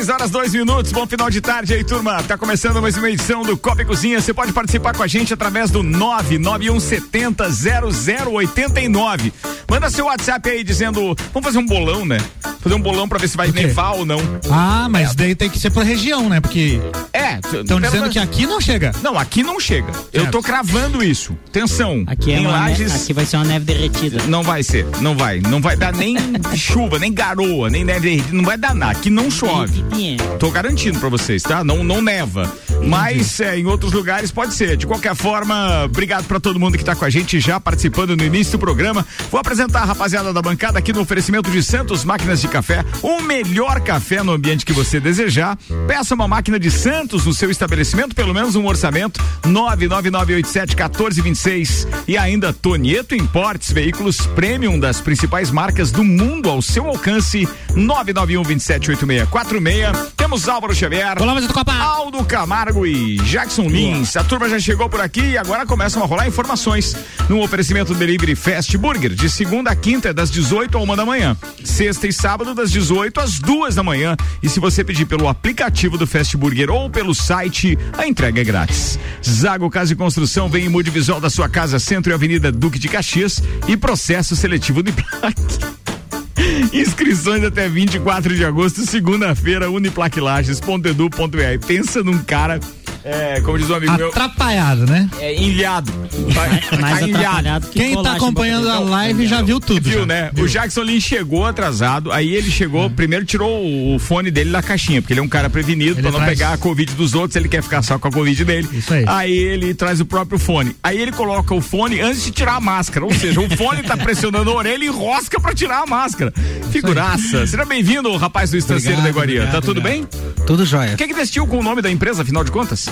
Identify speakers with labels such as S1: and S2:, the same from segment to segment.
S1: 6 horas 2 minutos, bom final de tarde aí, turma. Tá começando mais uma edição do Copa e Cozinha. Você pode participar com a gente através do 99170 0089. Manda seu WhatsApp aí dizendo, vamos fazer um bolão, né? Fazer um bolão pra ver se vai nevar ou não.
S2: Ah, mas é. daí tem que ser pra região, né? Porque.
S1: É,
S2: estão dizendo que aqui não chega.
S1: Não, aqui não chega. Certo. Eu tô cravando isso. Atenção.
S3: Aqui, é Lages, aqui vai ser uma neve derretida.
S1: Não vai ser, não vai. Não vai dar nem chuva, nem garoa, nem neve derretida. Não vai dar nada. Aqui não chove. Tô garantindo pra vocês, tá? Não, não neva. Mas é, em outros lugares pode ser. De qualquer forma, obrigado para todo mundo que tá com a gente já participando no início do programa. Vou apresentar a rapaziada da bancada aqui no oferecimento de Santos Máquinas de Café. O melhor café no ambiente que você desejar. Peça uma máquina de Santos no seu estabelecimento, pelo menos um orçamento. 99987-1426. E ainda Tonieto Importes, veículos premium das principais marcas do mundo ao seu alcance. 991 278646. Temos Álvaro Xavier.
S2: Do.
S1: Aldo Camargo e Jackson Lins. A turma já chegou por aqui e agora começam a rolar informações. No oferecimento Delivery Fast Burger, de segunda a quinta, das 18 a uma da manhã. Sexta e sábado, das 18 às duas da manhã. E se você pedir pelo aplicativo do Fast Burger ou pelo site, a entrega é grátis. Zago Casa e Construção vem em mude visual da sua casa, Centro e Avenida Duque de Caxias e processo seletivo de plaque. Inscrições até 24 de agosto, segunda-feira, uniplaquilages.edu.br. Pensa num cara é, como diz o um amigo
S2: Atrapalhado,
S1: meu.
S2: né?
S1: É, enviado.
S3: Mais atrapalhado
S2: que Quem tá acompanhando a live já viu tudo.
S1: Viu, já. né? Viu. O Jackson Lin chegou atrasado, aí ele chegou, hum. primeiro tirou o fone dele da caixinha, porque ele é um cara prevenido ele pra não traz... pegar a Covid dos outros, ele quer ficar só com a Covid dele.
S2: Isso aí.
S1: Aí ele traz o próprio fone. Aí ele coloca o fone antes de tirar a máscara, ou seja, o fone tá pressionando a orelha e enrosca pra tirar a máscara. Figuraça. Seja bem-vindo, rapaz do Estanceiro da Iguaria. Tá tudo bem?
S2: Tudo jóia.
S1: O que é que vestiu com o nome da empresa, afinal de contas?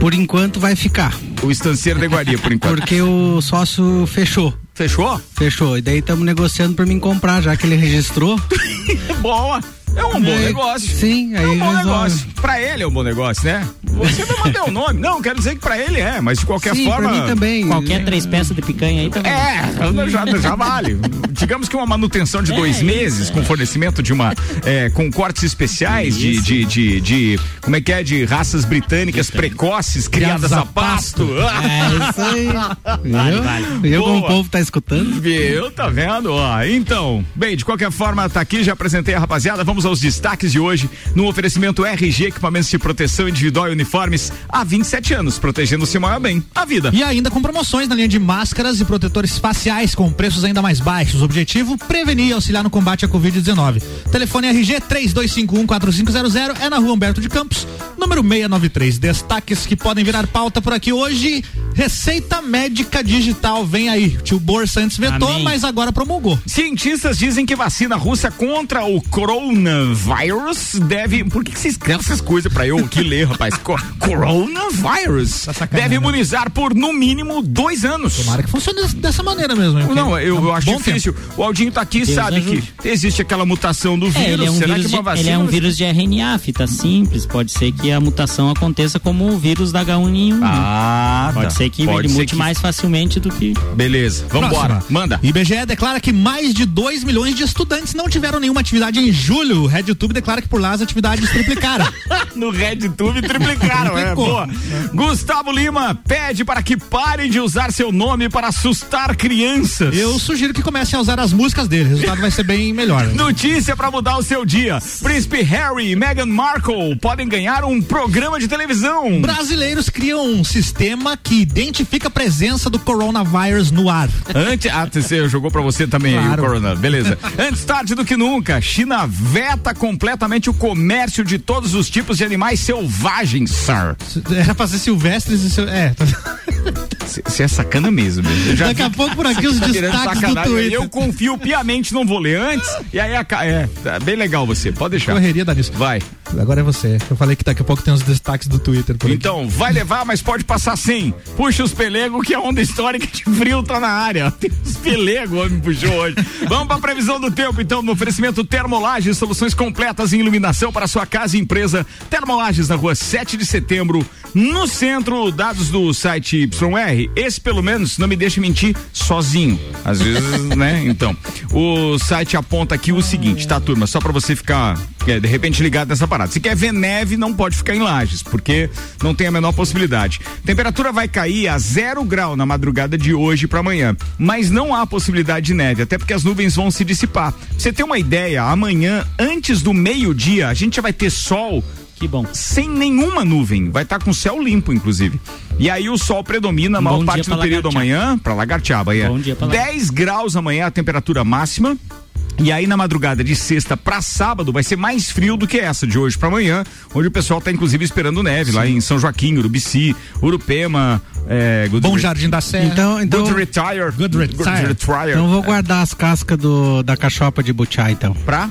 S2: Por enquanto vai ficar.
S1: O estanceiro da Iguaria, por enquanto.
S2: Porque o sócio fechou.
S1: Fechou?
S2: Fechou. E daí estamos negociando para mim comprar, já que ele registrou.
S1: Boa. É um bom negócio.
S2: Sim, aí. É
S1: um bom resolve. negócio. Pra ele é um bom negócio, né? Você vai manter o nome. Não, quero dizer que pra ele é, mas de qualquer
S2: Sim,
S1: forma.
S2: Pra mim também.
S3: Qualquer três peças de picanha aí também.
S1: É, já, já vale. Digamos que uma manutenção de dois é, meses isso, com fornecimento de uma. É, com cortes especiais de, de, de, de, Como é que é? De raças britânicas precoces, criadas a pasto.
S2: É isso aí. Vale, vale. Viu como o povo tá escutando?
S1: Viu, tá vendo? Ó, então, bem, de qualquer forma, tá aqui, já apresentei a rapaziada. Vamos aos destaques de hoje no oferecimento RG Equipamentos de Proteção Individual e Uniformes há 27 anos, protegendo o seu maior bem, a vida.
S2: E ainda com promoções na linha de máscaras e protetores faciais com preços ainda mais baixos. Objetivo: prevenir e auxiliar no combate à Covid-19. Telefone RG 32514500 é na rua Humberto de Campos, número 693. Destaques que podem virar pauta por aqui hoje. Receita médica digital vem aí. Tio Borsa antes vetou, Amém. mas agora promulgou.
S1: Cientistas dizem que vacina russa contra o coronavírus deve. Por que, que você escreve essas coisas pra eu aqui ler, rapaz? Co coronavírus tá deve imunizar por no mínimo dois anos.
S2: Tomara que funcione dessa maneira mesmo. Hein?
S1: Não, eu, é eu acho difícil. Tempo. O Aldinho tá aqui Deus sabe ajude. que existe aquela mutação do é, vírus.
S3: É, é um
S1: Será
S3: vírus
S1: que uma vacina.
S3: ele é um vírus de RNA, fita simples. Pode ser que a mutação aconteça como o vírus da H1N1.
S1: Ah,
S3: Pode
S1: tá.
S3: ser que Pode ele mute que... mais facilmente do que.
S1: Beleza, vambora. Manda.
S2: IBGE declara que mais de 2 milhões de estudantes não tiveram nenhuma atividade em julho. O RedTube declara que por lá as atividades triplicaram.
S1: no RedTube triplicaram, é, boa. Gustavo Lima pede para que parem de usar seu nome para assustar crianças.
S2: Eu sugiro que comecem a usar as músicas dele. O resultado vai ser bem melhor. Né?
S1: Notícia para mudar o seu dia. Príncipe Harry e Meghan Markle podem ganhar um programa de televisão.
S2: Brasileiros criam um sistema que identifica a presença do coronavírus no ar.
S1: Antes, ah, você jogou para você também claro. o corona, beleza. Antes tarde do que nunca, China veta completamente o comércio de todos os tipos de animais selvagens, sir.
S2: Era pra ser silvestres e é.
S1: Você é sacana mesmo.
S2: Daqui a pouco por aqui os tá destaques do Twitter.
S1: Eu confio piamente, não vou ler antes. E aí, é, é bem legal você, pode deixar.
S2: Correria da nisso.
S1: Vai.
S2: Agora é você. Eu falei que daqui a pouco tem os destaques do Twitter.
S1: então, aqui. vai levar, mas pode passar sem. Puxa os pelegos que a onda histórica de frio tá na área. Tem os pelegos, homem puxou hoje. Vamos pra previsão do tempo, então, no oferecimento Termolages, soluções completas em iluminação para sua casa e empresa. Termolages na rua 7 de setembro, no centro, dados do site YR. Esse, pelo menos, não me deixa mentir sozinho. Às vezes, né? Então, o site aponta aqui o seguinte, tá, turma? Só para você ficar, de repente, ligado nessa parada. Se quer ver neve, não pode ficar em lajes, porque não tem a menor possibilidade. Temperatura vai cair a zero grau na madrugada de hoje para amanhã, mas não há possibilidade de neve, até porque as nuvens vão se dissipar. Pra você ter uma ideia, amanhã, antes do meio-dia, a gente já vai ter sol
S3: que bom.
S1: Sem nenhuma nuvem. Vai estar tá com céu limpo, inclusive. E aí o sol predomina a maior parte do período amanhã para Lagartiaba. É. Bom dia pra 10 graus amanhã a temperatura máxima. E aí na madrugada de sexta para sábado vai ser mais frio do que essa de hoje para amanhã, onde o pessoal tá inclusive esperando neve Sim. lá em São Joaquim, Urubici, Urupema,
S2: é, Bom Jardim da Serra.
S4: Então, então
S1: Good Retire.
S4: Good Retire. Good retire. Então vou guardar as cascas do da cachopa de Butiá então.
S1: Pra?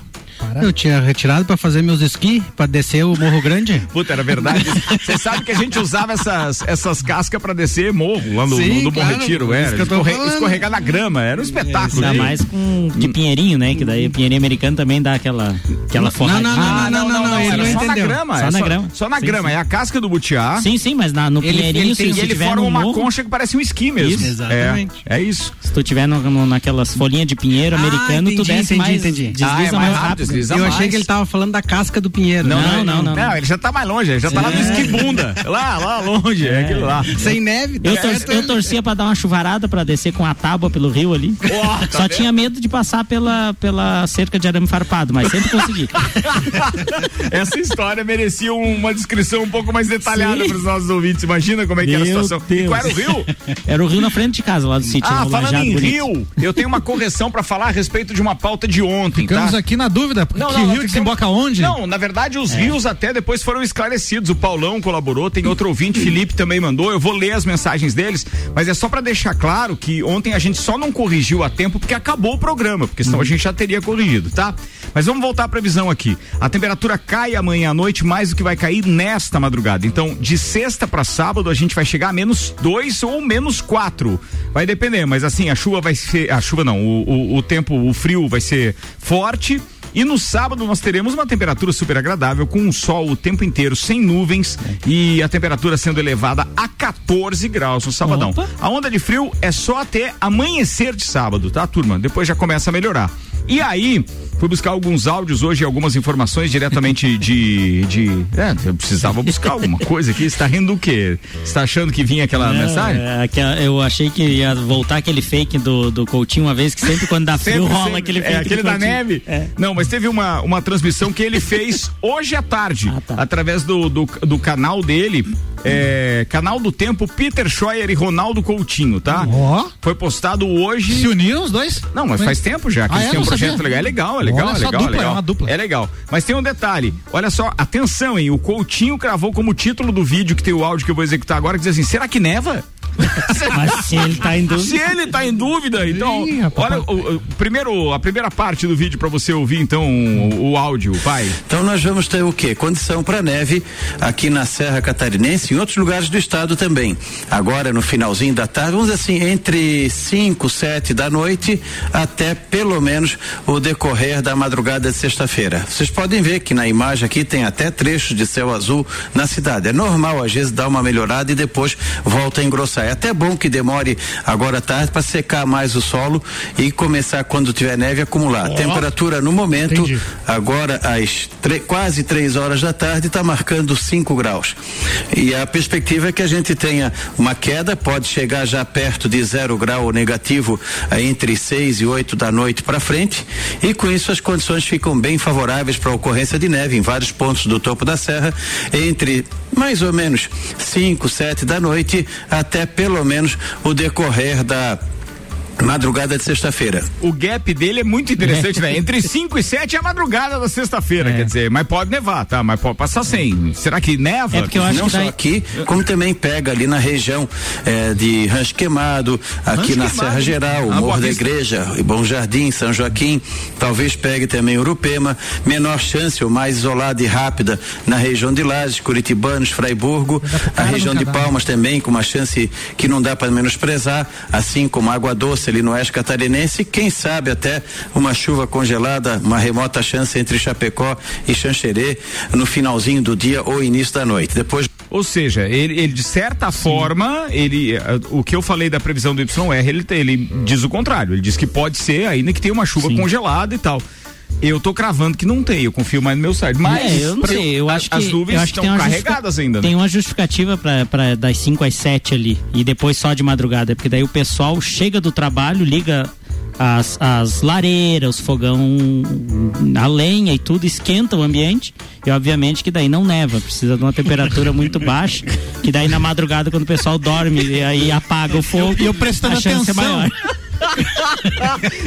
S4: Para. Eu tinha retirado para fazer meus esqui, para descer o Morro Grande.
S1: Puta, era verdade. Você sabe que a gente usava essas, essas cascas para descer morro, lá no, Sim, no, claro, Bom Retiro. Era, escorre, escorregar na grama, era um espetáculo.
S3: Ainda mais com de pinheirinho, né? Que daí o pinheirinho americano também dá aquela, aquela
S1: forma. Não, não, não, não, não, não, era só na grama. Só na grama. Só na grama, é a casca do butiá.
S3: Sim, sim, mas na, no pinheirinho,
S1: se ele forma uma concha que parece um esqui mesmo. Exatamente. É isso.
S3: Se tu tiver naquelas folhinhas de pinheiro ah, americano, tu desce mais, desliza
S1: ah, é mais rápido.
S4: Eu achei que ele tava falando da casca do pinheiro.
S1: Não, não, não. Não, não, ele já tá mais longe, ele já tá lá no esquibunda. lá, lá longe, é aquele lá.
S4: Sem neve.
S3: Eu, tor eu torcia pra dar uma chuvarada pra descer com a tábua pelo rio ali. Oh, tá Só vendo? tinha medo de passar pela, pela cerca de arame farpado, mas sempre consegui.
S1: Essa história merecia uma descrição um pouco mais detalhada para os nossos ouvintes. Imagina como é que Meu era a situação. Deus. E qual era o rio?
S3: Era o rio na frente de casa, lá do sítio.
S1: Ah, falando em bonito. rio, eu tenho uma correção para falar a respeito de uma pauta de ontem.
S2: Ficamos
S1: tá?
S2: aqui na dúvida. Não, que não, rio desemboca onde?
S1: Não, na verdade os é. rios até depois foram esclarecidos. O Paulão colaborou, tem outro ouvinte, Felipe também mandou. Eu vou ler as mensagens deles, mas é só para deixar claro que ontem a gente só não corrigiu a tempo porque acabou o programa, porque senão a gente já teria corrigido, tá? Mas vamos voltar à previsão aqui. A temperatura cai amanhã à noite mais do que vai cair nesta madrugada. Então, de sexta para sábado a gente vai chegar a menos dois ou menos quatro. Vai depender, mas assim, a chuva vai ser. A chuva não, o, o, o tempo, o frio vai ser forte e no sábado nós teremos uma temperatura super agradável, com o sol o tempo inteiro, sem nuvens e a temperatura sendo elevada a 14 graus no sabadão. Opa. A onda de frio é só até amanhecer de sábado, tá, turma? Depois já começa a melhorar. E aí, fui buscar alguns áudios hoje, algumas informações diretamente de. de é, eu precisava buscar alguma coisa aqui. Você tá rindo do quê? Você tá achando que vinha aquela Não, mensagem?
S3: É, eu achei que ia voltar aquele fake do, do Coutinho uma vez, que sempre quando dá frio rola sempre, aquele fake.
S1: É, aquele da neve? É. Não, mas teve uma, uma transmissão que ele fez hoje à tarde, ah, tá. através do, do, do canal dele é, canal do Tempo, Peter Scheuer e Ronaldo Coutinho, tá?
S2: Ó. Oh.
S1: Foi postado hoje.
S2: Se uniram os dois?
S1: Não, mas faz tempo já que ah, eles têm um projeto sabia. legal. É legal, é legal, Olha, é legal, dupla, é legal. É, uma dupla. é legal. Mas tem um detalhe. Olha só, atenção, hein? O Coutinho cravou como título do vídeo que tem o áudio que eu vou executar agora, que diz assim: será que neva?
S3: Mas se ele tá em dúvida.
S1: Se ele tá em dúvida, então. Ih, olha, o, o, primeiro, a primeira parte do vídeo para você ouvir, então, o, o, áudio, pai.
S5: Então nós vamos ter o quê? Condição para neve aqui na Serra Catarinense e em outros lugares do estado também. Agora, no finalzinho da tarde, vamos dizer assim, entre 5, 7 da noite até pelo menos o decorrer da madrugada de sexta-feira. Vocês podem ver que na imagem aqui tem até trechos de céu azul na cidade. É normal, às vezes, dar uma melhorada e depois volta a engrossar. É até bom que demore agora à tarde para secar mais o solo e começar quando tiver neve a acumular. Oh. Temperatura no momento, Entendi. agora às quase três horas da tarde, está marcando 5 graus. E a perspectiva é que a gente tenha uma queda, pode chegar já perto de zero grau negativo entre 6 e 8 da noite para frente. E com isso as condições ficam bem favoráveis para a ocorrência de neve em vários pontos do topo da serra, entre mais ou menos 5, 7 da noite até pelo menos o decorrer da Madrugada de sexta-feira.
S1: O gap dele é muito interessante, né? Entre 5 e 7 é a madrugada da sexta-feira, é. quer dizer, mas pode nevar, tá? Mas pode passar sem. Será que neva?
S5: É porque eu acho Não que daí... só aqui, como também pega ali na região é, de Rancho Queimado, aqui Rancho na Queimado. Serra Geral, ah, Morro da Igreja, Bom Jardim, São Joaquim, talvez pegue também Urupema, menor chance ou mais isolada e rápida na região de Lages, Curitibanos, Fraiburgo, a região de Palmas também com uma chance que não dá para menosprezar, assim como Água Doce ali no oeste catarinense, quem sabe até uma chuva congelada, uma remota chance entre Chapecó e Xanxerê no finalzinho do dia ou início da noite. Depois
S1: ou seja, ele, ele de certa Sim. forma, ele, eh, o que eu falei da previsão do YR, ele, ele diz o contrário. Ele diz que pode ser, ainda que tenha uma chuva Sim. congelada e tal. Eu tô cravando que não tem, eu confio mais no meu site. Mas
S3: é, eu não sei, eu acho que
S1: as nuvens estão carregadas ainda.
S3: Né? Tem uma justificativa para das 5 às 7 ali e depois só de madrugada, porque daí o pessoal chega do trabalho, liga as, as lareiras, o fogão, a lenha e tudo, esquenta o ambiente e obviamente que daí não neva, precisa de uma temperatura muito baixa, que daí na madrugada quando o pessoal dorme e aí apaga o fogo,
S2: e eu, eu prestando a chance atenção. é maior.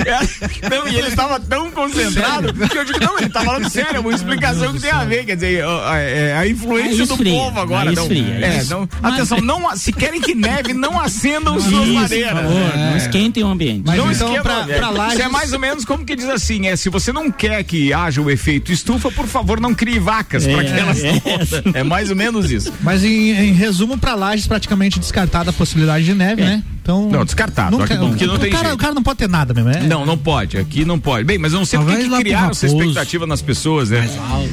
S1: É, não, e ele estava tão concentrado que eu digo, não, ele está falando sério, é uma explicação que tem a ver, quer dizer, a, é, a influência do povo agora. Não, é, não, atenção, não, se querem que neve, não acendam suas isso, madeiras. Favor,
S3: Não esquentem o ambiente.
S1: Mas não então, esquentam pra, pra lá, Isso é mais ou menos como que diz assim, é, se você não quer que haja o efeito estufa, por favor, não crie vacas é, para que elas é, é mais ou menos isso.
S2: Mas em, em resumo, para Lages praticamente descartada a possibilidade de neve, é. né?
S1: Então, não, descartado. Nunca,
S2: não, não tem cara, o cara não pode ter nada mesmo, é?
S1: Não, não pode. Aqui não pode. Bem, mas eu não sei por que criaram essa expectativa nas pessoas, né?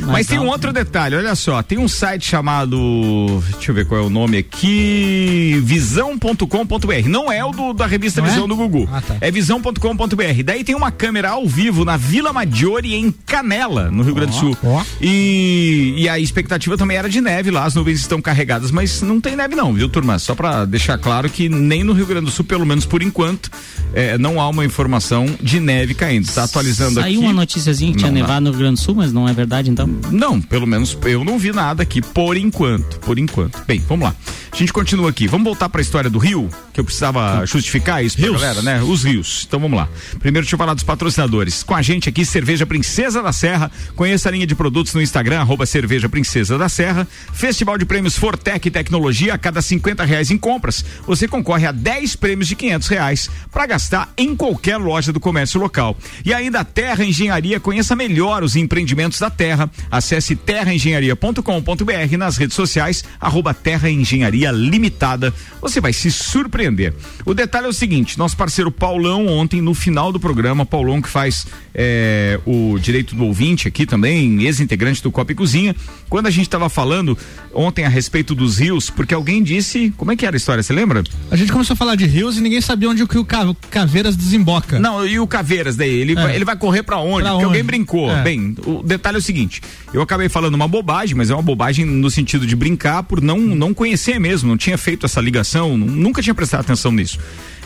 S1: Mais mas tem um outro detalhe, olha só. Tem um site chamado. Deixa eu ver qual é o nome aqui. Visão.com.br. Não é o do, da revista não é? Visão é? do Gugu. Ah, tá. É visão.com.br. Daí tem uma câmera ao vivo na Vila Maggiore, em Canela, no Rio oh, Grande do Sul. Oh. E, e a expectativa também era de neve lá. As nuvens estão carregadas, mas não tem neve, não, viu, turma? Só pra deixar claro que nem no Rio Grande do Sul, pelo menos por enquanto, é, não há uma informação de neve caindo. Está atualizando
S3: Saiu
S1: aqui.
S3: Saiu uma noticiazinha que tinha nevado no Rio Grande do Sul, mas não é verdade então?
S1: Não, pelo menos eu não vi nada aqui por enquanto. Por enquanto. Bem, vamos lá. A gente continua aqui. Vamos voltar para a história do Rio, que eu precisava justificar isso pra galera, né? Os rios. Então vamos lá. Primeiro deixa eu falar dos patrocinadores. Com a gente aqui, Cerveja Princesa da Serra. Conheça a linha de produtos no Instagram, arroba Cerveja Princesa da Serra. Festival de Prêmios Fortec Tecnologia. A cada 50 reais em compras, você concorre a 10 prêmios de 500 reais para gastar em qualquer loja do comércio local. E ainda a Terra Engenharia. Conheça melhor os empreendimentos da Terra. Acesse terraengenharia.com.br nas redes sociais, arroba Terra Engenharia Limitada. Você vai se surpreender. O detalhe é o seguinte: nosso parceiro Paulão, ontem, no final do programa, Paulão que faz é, o direito do ouvinte aqui também, ex-integrante do Copa e Cozinha, quando a gente estava falando ontem a respeito dos rios, porque alguém disse. Como é que era a história? Você lembra?
S2: A gente começou a falar de rios e ninguém sabia onde o que o Caveiras desemboca.
S1: Não, e o Caveiras daí? Ele, é. vai, ele vai correr para onde? Pra porque onde? alguém brincou. É. Bem, o detalhe é o seguinte: eu acabei falando uma bobagem, mas é uma bobagem no sentido de brincar por não, não conhecer mesmo, não tinha feito essa ligação, nunca tinha prestado atenção nisso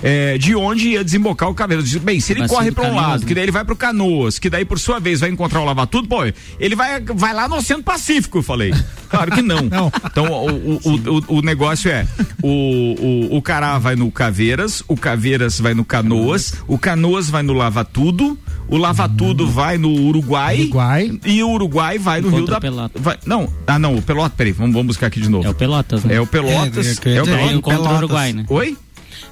S1: é, de onde ia desembocar o Caveiras. Bem, se ele corre para um lado, né? que daí ele vai pro Canoas, que daí por sua vez vai encontrar o Lava Tudo, pô, ele vai, vai lá no Oceano Pacífico, eu falei. Claro que não. não. Então o, o, o, o, negócio é: o, o, o Cará vai no Caveiras, o Caveiras vai no Canoas, o Canoas vai no Lava Tudo, o Lava Tudo hum. vai no Uruguai,
S2: Uruguai,
S1: e o Uruguai vai no Rio da
S3: Pelota.
S1: Vai, não, ah não, o Pelotas, peraí, vamos, vamos buscar aqui de novo.
S3: É o Pelotas, né?
S1: É o Pelotas. É, é, é, é o
S3: Pelotas. O Uruguai, né?
S1: Oi?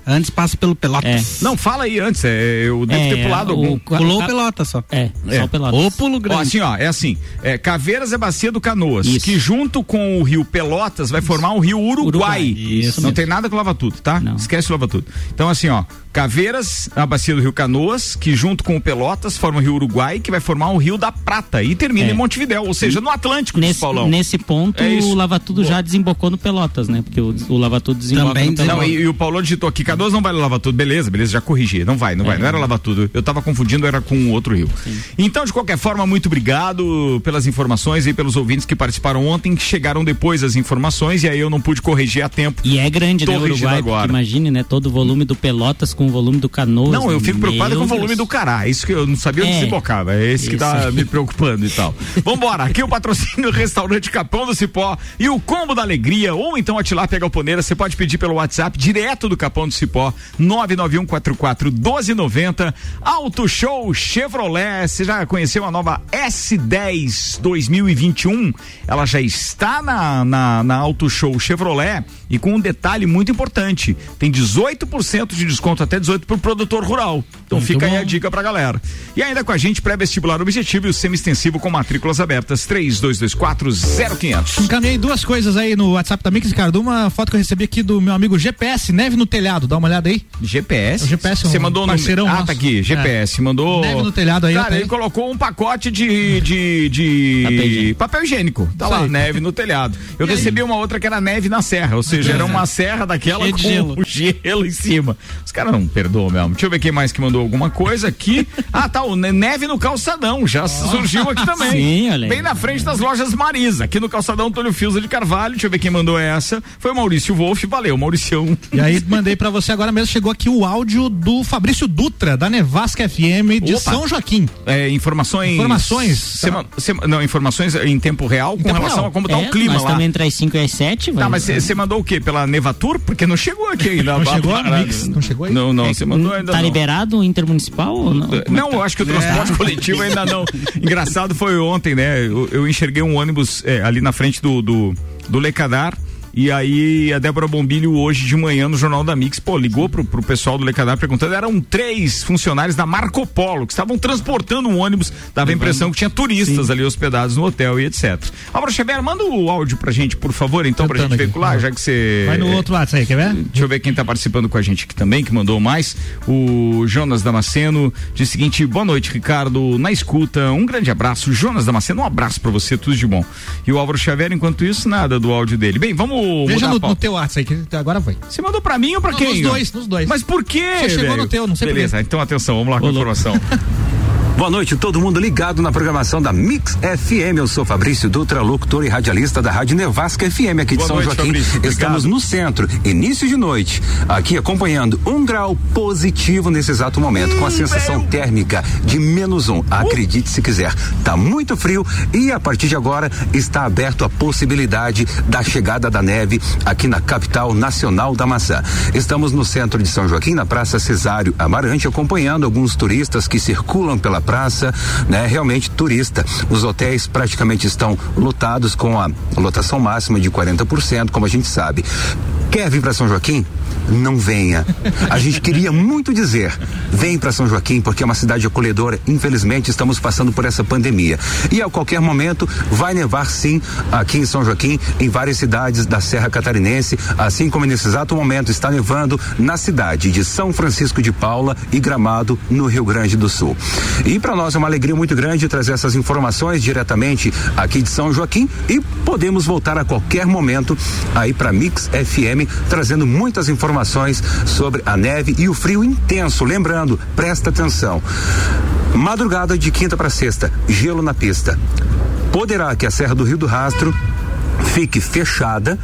S4: Antes passa pelo Pelotas.
S1: É. Não, fala aí antes. É, eu devo é, ter pulado algum.
S4: Pulou o Pelotas só.
S3: É, é. só o Pelotas.
S1: Ou pulo grande. Ó, assim, ó, é assim. É, Caveiras é bacia do Canoas, Isso. que junto com o rio Pelotas vai formar o rio Uruguai. Uruguai. Isso. Não mesmo. tem nada com Lava Tudo, tá? Não. Esquece o Lava Tudo. Então, assim, ó, Caveiras, a bacia do Rio Canoas, que junto com o Pelotas forma o Rio Uruguai, que vai formar o Rio da Prata e termina é. em Montevidéu, ou seja, no Atlântico,
S3: nesse, Paulão. Nesse ponto, é o Lava Tudo já desembocou no Pelotas, né? Porque o, o Lava Tudo desemboca Também no Pelotas.
S1: Não, e, e, o Paulão digitou aqui, Canoas não vai no Lava Tudo, beleza, beleza, já corrigi, não vai, não vai, não era é. Lava Tudo, eu tava confundindo, era com outro rio. Sim. Então, de qualquer forma, muito obrigado pelas informações e pelos ouvintes que participaram ontem, que chegaram depois das informações e aí eu não pude corrigir a tempo.
S3: E é grande, Tô né, Uruguai, agora. imagine, né, todo o volume do Pelotas com o volume do canoa.
S1: Não, eu fico preocupado com o volume do cará. Isso que eu não sabia onde é, se bocava. É esse isso. que tá me preocupando e tal. Vambora, aqui o patrocínio Restaurante Capão do Cipó e o Combo da Alegria, ou então a Tilápia Galponeira, você pode pedir pelo WhatsApp direto do Capão do Cipó, 991441290. Auto Show Chevrolet, você já conheceu a nova S10 2021? Ela já está na, na, na Auto Show Chevrolet e com um detalhe muito importante: tem 18% de desconto, até 18% para o produtor rural. Então muito fica bom. aí a dica pra galera. E ainda com a gente, pré-vestibular objetivo e o semi-extensivo com matrículas abertas, 32240500.
S2: Encaminhei duas coisas aí no WhatsApp da Mix, Ricardo. Uma foto que eu recebi aqui do meu amigo GPS, neve no telhado, dá uma olhada aí.
S1: GPS?
S2: O GPS,
S1: Você um mandou no. Ah,
S2: nosso.
S1: tá aqui, GPS, é. mandou.
S2: Neve no telhado aí.
S1: Cara, ele colocou um pacote de, de, de papel, higiênico. papel higiênico. Tá Isso lá, aí. neve no telhado. Eu e recebi aí? uma outra que era neve na serra, ou seja, era uma serra daquela Cheio com gelo. gelo em cima. Os caras não perdoam mesmo. Deixa eu ver quem mais que mandou alguma coisa aqui. Ah, tá, o neve no calçadão, já surgiu aqui também. Sim, olha aí. Bem na frente das lojas Marisa, aqui no calçadão Antônio Fiusa de Carvalho. Deixa eu ver quem mandou essa. Foi o Maurício Wolff, valeu, Mauricião.
S2: E aí mandei para você agora mesmo, chegou aqui o áudio do Fabrício Dutra, da Nevasca FM de Opa. São Joaquim.
S1: É, informações.
S2: Informações.
S1: Sema, sema, não, informações em tempo real com tempo relação real. a como tá é, o clima
S3: mas
S1: lá.
S3: também entre as 5 e as 7.
S1: Tá, mas você mandou o quê? Pela Nevatur? Porque não chegou aqui ainda.
S2: não chegou mix? Não chegou aí?
S1: Não, não, você é, mandou ainda
S3: Tá
S1: não.
S3: liberado o intermunicipal ou não?
S1: Não, eu acho que o transporte é. coletivo ainda não. Engraçado foi ontem, né? Eu, eu enxerguei um ônibus é, ali na frente do, do, do Lecadar e aí a Débora Bombilho hoje de manhã no Jornal da Mix, pô, ligou pro, pro pessoal do Lecadar perguntando, eram três funcionários da Marco Polo que estavam transportando um ônibus, dava a impressão que tinha turistas Sim. ali hospedados no hotel e etc. Álvaro Xavier, manda o áudio pra gente, por favor, então, Tentando pra gente veicular, já que você...
S2: Vai no outro lado aí, quer ver?
S1: Deixa eu ver quem tá participando com a gente aqui também, que mandou mais. O Jonas Damasceno diz o seguinte, boa noite, Ricardo, na escuta, um grande abraço. Jonas Damasceno, um abraço pra você, tudo de bom. E o Álvaro Xavier, enquanto isso, nada do áudio dele. Bem, vamos
S2: Veja no, no, teu WhatsApp aí, que agora foi.
S1: Você mandou pra mim ou pra não, quem?
S2: Nos dois, nos dois.
S1: Mas por quê?
S2: Você chegou no teu, não sei
S1: Beleza, então atenção, vamos lá com a informação.
S6: Boa noite, todo mundo ligado na programação da Mix FM. Eu sou Fabrício Dutra, locutor e radialista da Rádio Nevasca FM aqui de Boa São noite, Joaquim. Fabrício, Estamos no centro, início de noite, aqui acompanhando um grau positivo nesse exato momento, hum, com a sensação meu. térmica de menos um. Acredite se quiser, tá muito frio e a partir de agora está aberto a possibilidade da chegada da neve aqui na capital nacional da maçã. Estamos no centro de São Joaquim, na Praça Cesário Amarante, acompanhando alguns turistas que circulam pela praça, né? Realmente turista. Os hotéis praticamente estão lotados com a lotação máxima de 40%, como a gente sabe. Quer vir para São Joaquim? Não venha. A gente queria muito dizer, vem para São Joaquim porque é uma cidade acolhedora. Infelizmente estamos passando por essa pandemia. E a qualquer momento vai nevar sim aqui em São Joaquim, em várias cidades da Serra Catarinense, assim como nesse exato momento está nevando na cidade de São Francisco de Paula e Gramado, no Rio Grande do Sul. E para nós é uma alegria muito grande trazer essas informações diretamente aqui de São Joaquim e podemos voltar a qualquer momento aí para Mix FM trazendo muitas informações sobre a neve e o frio intenso. Lembrando, presta atenção. Madrugada de quinta para sexta, gelo na pista. Poderá que a Serra do Rio do Rastro fique fechada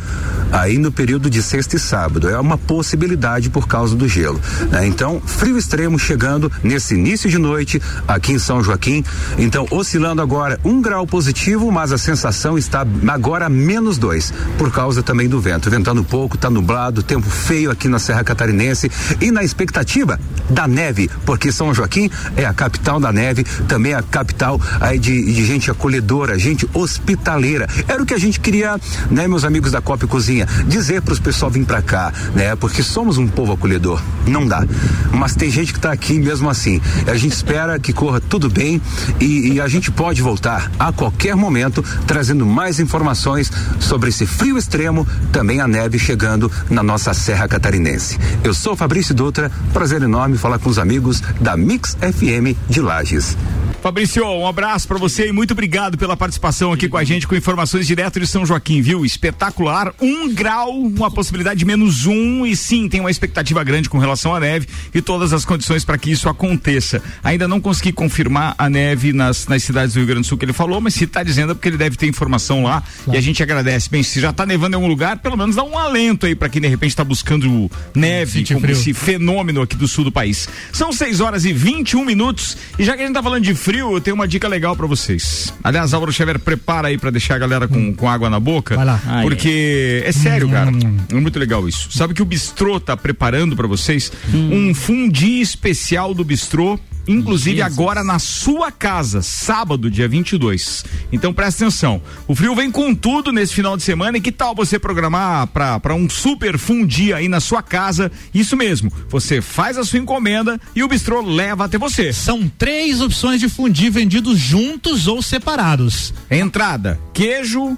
S6: aí no período de sexta e sábado. É uma possibilidade por causa do gelo. Né? Então, frio extremo chegando nesse início de noite aqui em São Joaquim. Então, oscilando agora um grau positivo, mas a sensação está agora menos dois, por causa também do vento. Ventando pouco, está nublado, tempo feio aqui na Serra Catarinense e na expectativa da neve, porque São Joaquim é a capital da neve, também a capital aí de, de gente acolhedora, gente hospitaleira. Era o que a gente queria, né, meus amigos da Copa Cozinha? Dizer para os pessoal vir para cá, né? Porque somos um povo acolhedor. Não dá. Mas tem gente que está aqui mesmo assim. A gente espera que corra tudo bem e, e a gente pode voltar a qualquer momento trazendo mais informações sobre esse frio extremo, também a neve chegando na nossa Serra Catarinense. Eu sou Fabrício Dutra, prazer enorme falar com os amigos da Mix FM de Lages.
S1: Fabrício, um abraço para você e muito obrigado pela participação aqui com a gente com informações direto de São Joaquim, viu? Espetacular, um grau, uma possibilidade de menos um e sim, tem uma expectativa grande com relação à neve e todas as condições para que isso aconteça. Ainda não consegui confirmar a neve nas, nas cidades do Rio Grande do Sul que ele falou, mas se está dizendo é porque ele deve ter informação lá claro. e a gente agradece. Bem, se já está nevando em algum lugar, pelo menos dá um alento aí para quem de repente está buscando neve, como frio. esse fenômeno aqui do sul do país. São 6 horas e 21 minutos e já que a gente tá falando de frio, eu tenho uma dica legal para vocês. Aliás, Álvaro Xavier, prepara aí para deixar a galera com, com água na boca. Vai lá. porque é sério, cara. É muito legal isso. Sabe que o Bistrô tá preparando para vocês hum. um fundi especial do Bistrô inclusive Jesus. agora na sua casa, sábado, dia 22. Então presta atenção. O frio vem com tudo nesse final de semana e que tal você programar para um super fundi aí na sua casa? Isso mesmo. Você faz a sua encomenda e o bistrô leva até você.
S2: São três opções de fundi vendidos juntos ou separados.
S1: Entrada: queijo,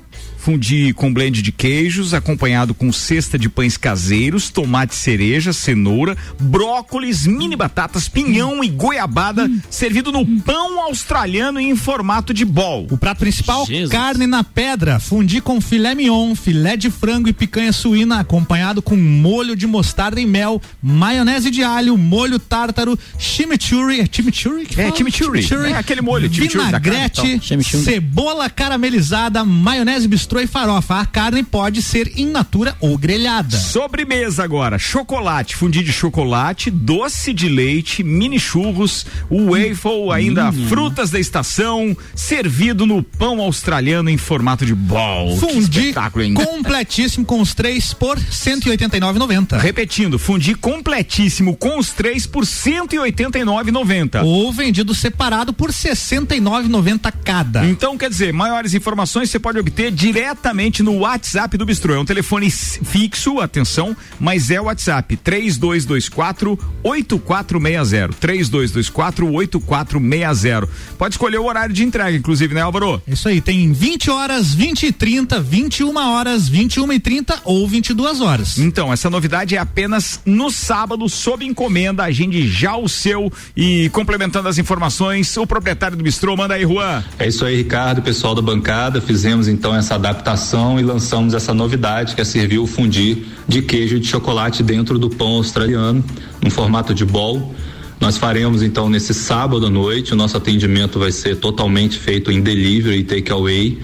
S1: fundi com blend de queijos, acompanhado com cesta de pães caseiros, tomate cereja, cenoura, brócolis, mini batatas, pinhão e goiabada, hum. servido no pão australiano em formato de bol.
S2: O prato principal, Jesus. carne na pedra, fundi com filé mignon, filé de frango e picanha suína, acompanhado com molho de mostarda e mel, maionese de alho, molho tártaro, chimichurri, é chimichurri?
S1: É, chimichurri. chimichurri. É aquele molho,
S2: vinagrete, cebola caramelizada, maionese bistrô e farofa. A carne pode ser in natura ou grelhada.
S1: Sobremesa agora: chocolate, fundi de chocolate, doce de leite, mini churros, o waffle, ainda hum. frutas da estação, servido no pão australiano em formato de bol.
S2: Fundi completíssimo com os três por 189,90.
S1: Repetindo, fundi completíssimo com os três por 189,90.
S2: Ou vendido separado por 69,90 cada.
S1: Então, quer dizer, maiores informações você pode obter direto diretamente no WhatsApp do Bistrô. É um telefone fixo, atenção, mas é o WhatsApp 3224 8460. 3224 8460. Pode escolher o horário de entrega, inclusive, né, Álvaro?
S2: Isso aí, tem 20 horas, 20 e 30, 21 horas, 21 e 30 ou 22 horas.
S1: Então, essa novidade é apenas no sábado, sob encomenda. Agende já o seu e complementando as informações, o proprietário do Bistrô, manda aí, Juan.
S7: É isso aí, Ricardo, pessoal da bancada. Fizemos então essa adaptação e lançamos essa novidade que é servir o fundir de queijo e de chocolate dentro do pão australiano, no formato de bowl. Nós faremos então nesse sábado à noite, o nosso atendimento vai ser totalmente feito em delivery e takeaway.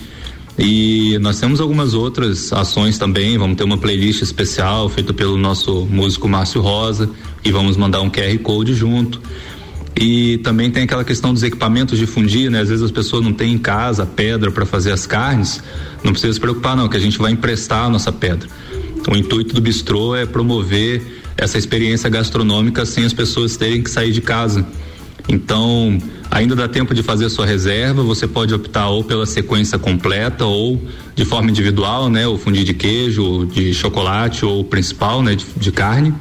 S7: E nós temos algumas outras ações também. Vamos ter uma playlist especial feita pelo nosso músico Márcio Rosa e vamos mandar um QR Code junto. E também tem aquela questão dos equipamentos de fundir, né? Às vezes as pessoas não têm em casa pedra para fazer as carnes. Não precisa se preocupar, não, que a gente vai emprestar a nossa pedra. O intuito do bistrô é promover essa experiência gastronômica sem as pessoas terem que sair de casa. Então, ainda dá tempo de fazer sua reserva, você pode optar ou pela sequência completa ou de forma individual, né? O fundir de queijo, de chocolate ou principal, né? De, de carne.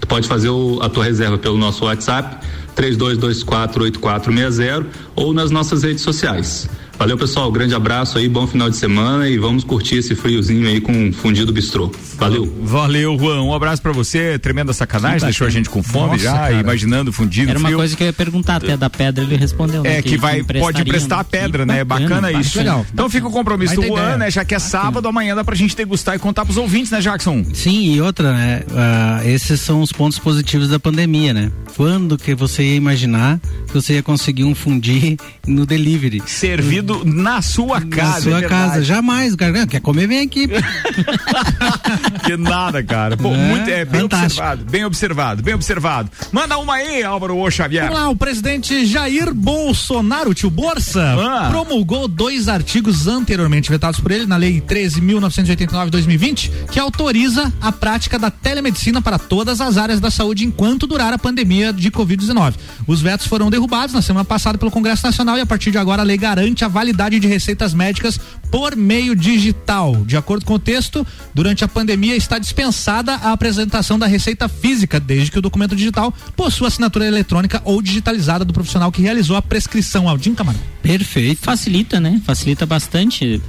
S7: Tu pode fazer o, a tua reserva pelo nosso WhatsApp 32248460 ou nas nossas redes sociais. Valeu, pessoal. Grande abraço aí, bom final de semana e vamos curtir esse friozinho aí com fundido bistrô. Valeu.
S1: Valeu, Juan. Um abraço para você. Tremenda sacanagem, Sim, deixou a gente com fome Nossa, já, cara. imaginando fundido.
S3: Era uma frio. coisa que eu ia perguntar até da pedra, ele respondeu.
S1: Né, é, que, que vai, pode emprestar a pedra, né? Bacana, bacana isso. Legal. Então fica o compromisso do Juan, né? Já que é sábado, amanhã dá pra gente degustar e contar pros ouvintes, né, Jackson?
S4: Sim, e outra, né? Uh, esses são os pontos positivos da pandemia, né? Quando que você ia imaginar que você ia conseguir um fundir no delivery?
S1: Servido na sua casa. Na
S4: sua é casa, jamais, cara. Quer comer, vem aqui.
S1: que nada, cara. Pô, é, muito, é bem fantástico. observado, bem observado, bem observado. Manda uma aí, Álvaro O. Xavier.
S2: Vamos lá, o presidente Jair Bolsonaro, tio Bolsa, ah. promulgou dois artigos anteriormente vetados por ele na Lei 13.989-2020, que autoriza a prática da telemedicina para todas as áreas da saúde enquanto durar a pandemia de Covid-19. Os vetos foram derrubados na semana passada pelo Congresso Nacional e a partir de agora a lei garante a validade de receitas médicas por meio digital. De acordo com o texto, durante a pandemia está dispensada a apresentação da receita física, desde que o documento digital possua assinatura eletrônica ou digitalizada do profissional que realizou a prescrição. Aldim Camargo.
S3: Perfeito. Facilita, né? Facilita bastante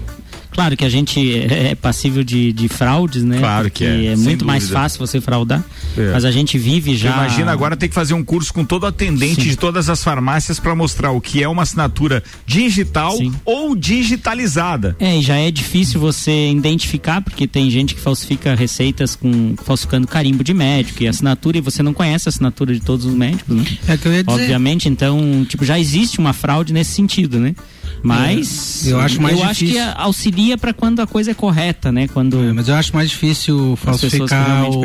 S3: Claro que a gente é, é passível de, de fraudes, né?
S1: Claro que é.
S3: É muito mais fácil você fraudar. É. Mas a gente vive já.
S1: Imagina agora ter que fazer um curso com todo atendente Sim. de todas as farmácias para mostrar o que é uma assinatura digital Sim. ou digitalizada.
S3: É, e já é difícil você identificar, porque tem gente que falsifica receitas com falsificando carimbo de médico e assinatura, e você não conhece a assinatura de todos os médicos, né?
S4: É que eu ia dizer.
S3: Obviamente, então, tipo, já existe uma fraude nesse sentido, né? Mas
S4: é, eu acho mais
S3: eu
S4: difícil.
S3: acho que auxilia para quando a coisa é correta, né? Quando
S4: é, mas eu acho mais difícil falsificar o,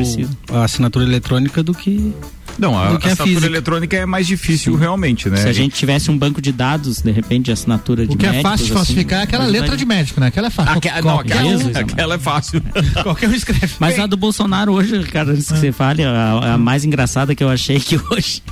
S4: a assinatura eletrônica do que
S1: não, a, a assinatura eletrônica é mais difícil Sim. realmente, né?
S3: Se a gente tivesse um banco de dados, de repente, de assinatura de
S2: O que
S3: médicos,
S2: é fácil de falsificar assim, é aquela letra de médico, né? Aquela é fácil.
S1: Aque, não, aquela, um, aquela é fácil.
S2: Qualquer um escreve.
S3: Mas Bem. a do Bolsonaro hoje, cara, antes que ah. você fale, a, a mais engraçada que eu achei que hoje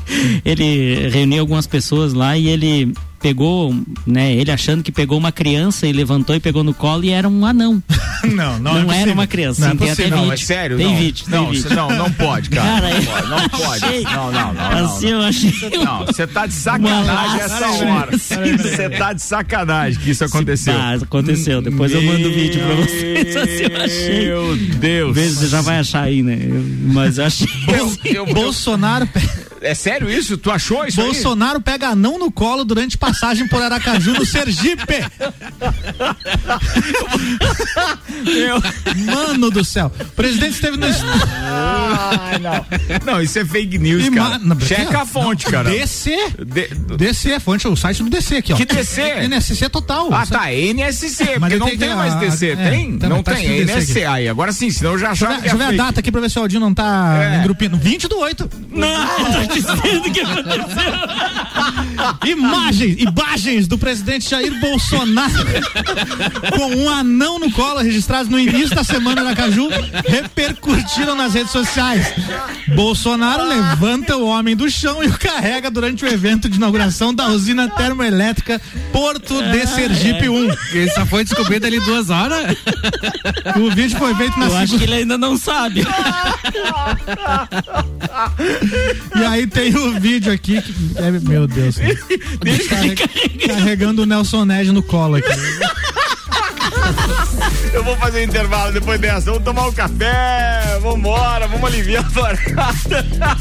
S3: ele reuniu algumas pessoas lá e ele pegou, né, ele achando que pegou uma criança e levantou e pegou no colo e era um anão.
S1: não, não,
S3: não
S1: é
S3: era uma criança.
S1: Não, Sim, é tem até não, vídeo. é sério?
S3: Tem
S1: não,
S3: vídeo.
S1: Não,
S3: tem vídeo.
S1: não, não pode, cara. cara não pode. Achei, não, não, não.
S3: Assim eu achei.
S1: Não, você tá de sacanagem essa hora. Você tá de sacanagem que isso aconteceu. Ah,
S3: aconteceu. Depois Meu eu mando o vídeo pra vocês. Assim eu achei.
S1: Meu Deus.
S3: Vezes você já vai achar aí, né? Mas eu achei.
S2: Eu, eu, Bolsonaro.
S1: É sério isso? Tu achou isso
S2: Bolsonaro
S1: aí?
S2: pega anão no colo durante passagem por Aracaju no Sergipe. Mano do céu. O presidente esteve no.
S1: Ah, não. não, isso é fake news, e cara. Ma... Checa a fonte, não, cara.
S2: DC? D... DC é fonte, o site do DC aqui, ó.
S1: Que DC?
S2: NSC total.
S1: Ah, tá. NSC, porque não tem, mais DC. É, tem? não tá tem. NSC. Aí, agora sim, senão eu já achava.
S2: Deixa eu ver, a data aqui pra ver se o Aldinho não tá é. engrupando. 20 do 8.
S3: Não, dizendo que aconteceu.
S2: Imagens, imagens do presidente Jair Bolsonaro com um anão no colo registrados no início da semana na Caju repercutiram nas redes sociais. Bolsonaro levanta o homem do chão e o carrega durante o evento de inauguração da usina termoelétrica Porto de Sergipe 1.
S4: Ele só foi descoberto ali duas horas.
S2: O vídeo foi feito na
S3: Eu segunda... acho que ele ainda não sabe.
S2: e aí tem o vídeo aqui que, é, meu Deus. Carrega, carregando o Nelson Ned no colo aqui.
S1: Eu vou fazer intervalo depois dessa. Vamos tomar um café. Vambora, vamos aliviar a parada.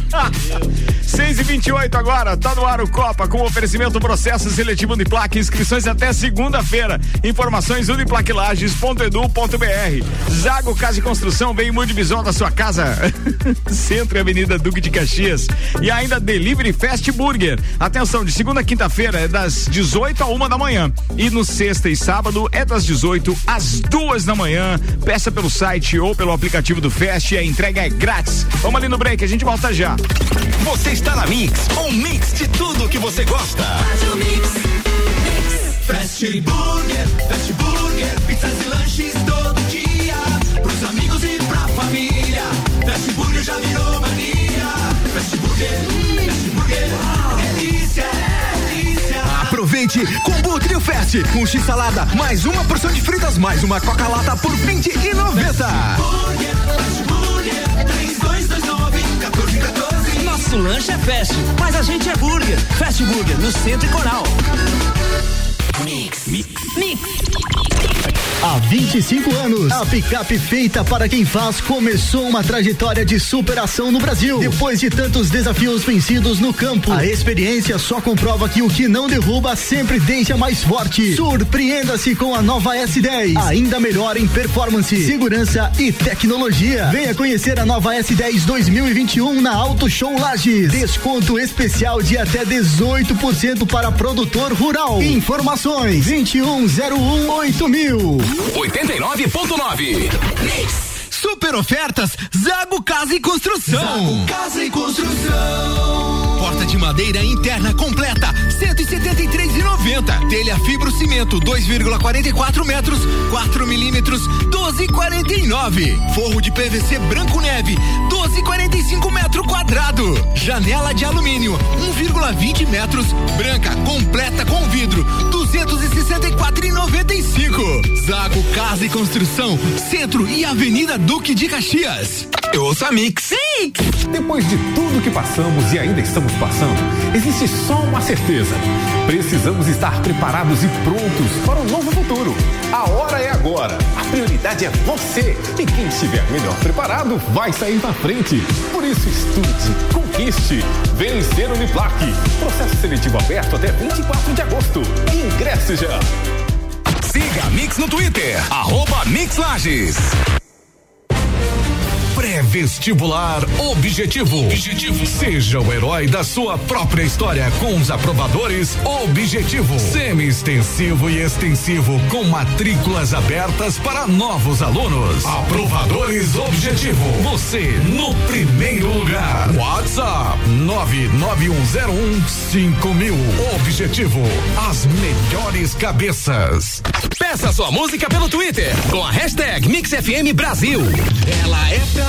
S1: 6 e 28 agora, tá no ar o Copa com oferecimento processo seletivo Uniplac, inscrições até segunda-feira. Informações uniplaclages.edu.br. Zago Casa e Construção, bem multivisão da sua casa. Centro e Avenida Duque de Caxias. E ainda Delivery Fast Burger. Atenção, de segunda a quinta-feira é das 18 a uma da manhã. E no sexta e sábado é das 18 às duas da manhã. Peça pelo site ou pelo aplicativo do Fast e a entrega é grátis. Vamos ali no break, a gente volta já.
S8: Você está na Mix, um mix de tudo que você gosta.
S9: Fast Burger, Fast Burger, pizzas e lanches todo dia. Pros amigos e pra família. Fast Burger já virou mania. Fast Burger, Fast Burger, delícia, delícia.
S8: Aproveite Combo Trio Fast, um X salada, mais uma porção de fritas, mais uma Coca Lata por vinte e noventa. Fast Burger, Fast Burger, 3229 1414.
S10: Nosso lanche é fast, mas a gente é burger. Fast Burger, no Centro e Coral.
S8: Mix. Mix. Mix. Há 25 anos, a picape feita para quem faz começou uma trajetória de superação no Brasil. Depois de tantos desafios vencidos no campo, a experiência só comprova que o que não derruba sempre deixa mais forte. Surpreenda-se com a nova S10, ainda melhor em performance, segurança e tecnologia. Venha conhecer a nova S10 2021 na Auto Show Lages. Desconto especial de até 18% para produtor rural. Informações 2101 8000. 89.9. Super ofertas Zago Casa e Construção.
S9: Zago Casa e Construção.
S8: De madeira interna completa 173,90. Telha fibro cimento 2,44 metros 4 milímetros 12,49. Forro de PVC branco neve 12,45 metro quadrado. Janela de alumínio 1,20 metros branca completa com vidro 264,95. Zago Casa e Construção Centro e Avenida Duque de Caxias. Eu ouço a Mix.
S11: Mix. Depois de tudo que passamos e ainda estamos passando, existe só uma certeza. Precisamos estar preparados e prontos para o um novo futuro. A hora é agora agora. A prioridade é você. E quem estiver melhor preparado vai sair na frente. Por isso, estude, conquiste. Vencer Uniplac. Processo seletivo aberto até 24 de agosto. Ingresse já.
S12: Siga a Mix no Twitter, arroba Mix Lages. Pré-vestibular Objetivo. Objetivo. Seja o herói da sua própria história com os aprovadores Objetivo. Semi-extensivo e extensivo com matrículas abertas para novos alunos. Aprovadores Objetivo. Você no primeiro lugar. WhatsApp 991015000. Objetivo. As melhores cabeças.
S13: Peça sua música pelo Twitter com a hashtag MixFM Brasil.
S9: Ela é pra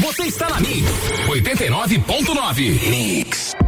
S13: Você está na Mix 89.9. Mix.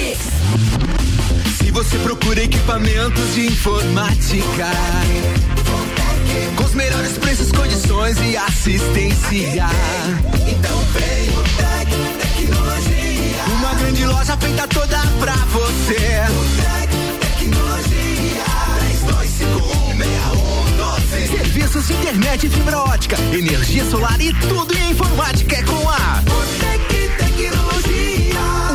S9: Você procura equipamentos de informática, com os melhores preços, condições e assistência, então vem o Tec Tecnologia. Uma grande loja feita toda pra você. O Tec Tecnologia. 32516112. Serviços de internet fibra ótica, energia solar e tudo em informática é com a.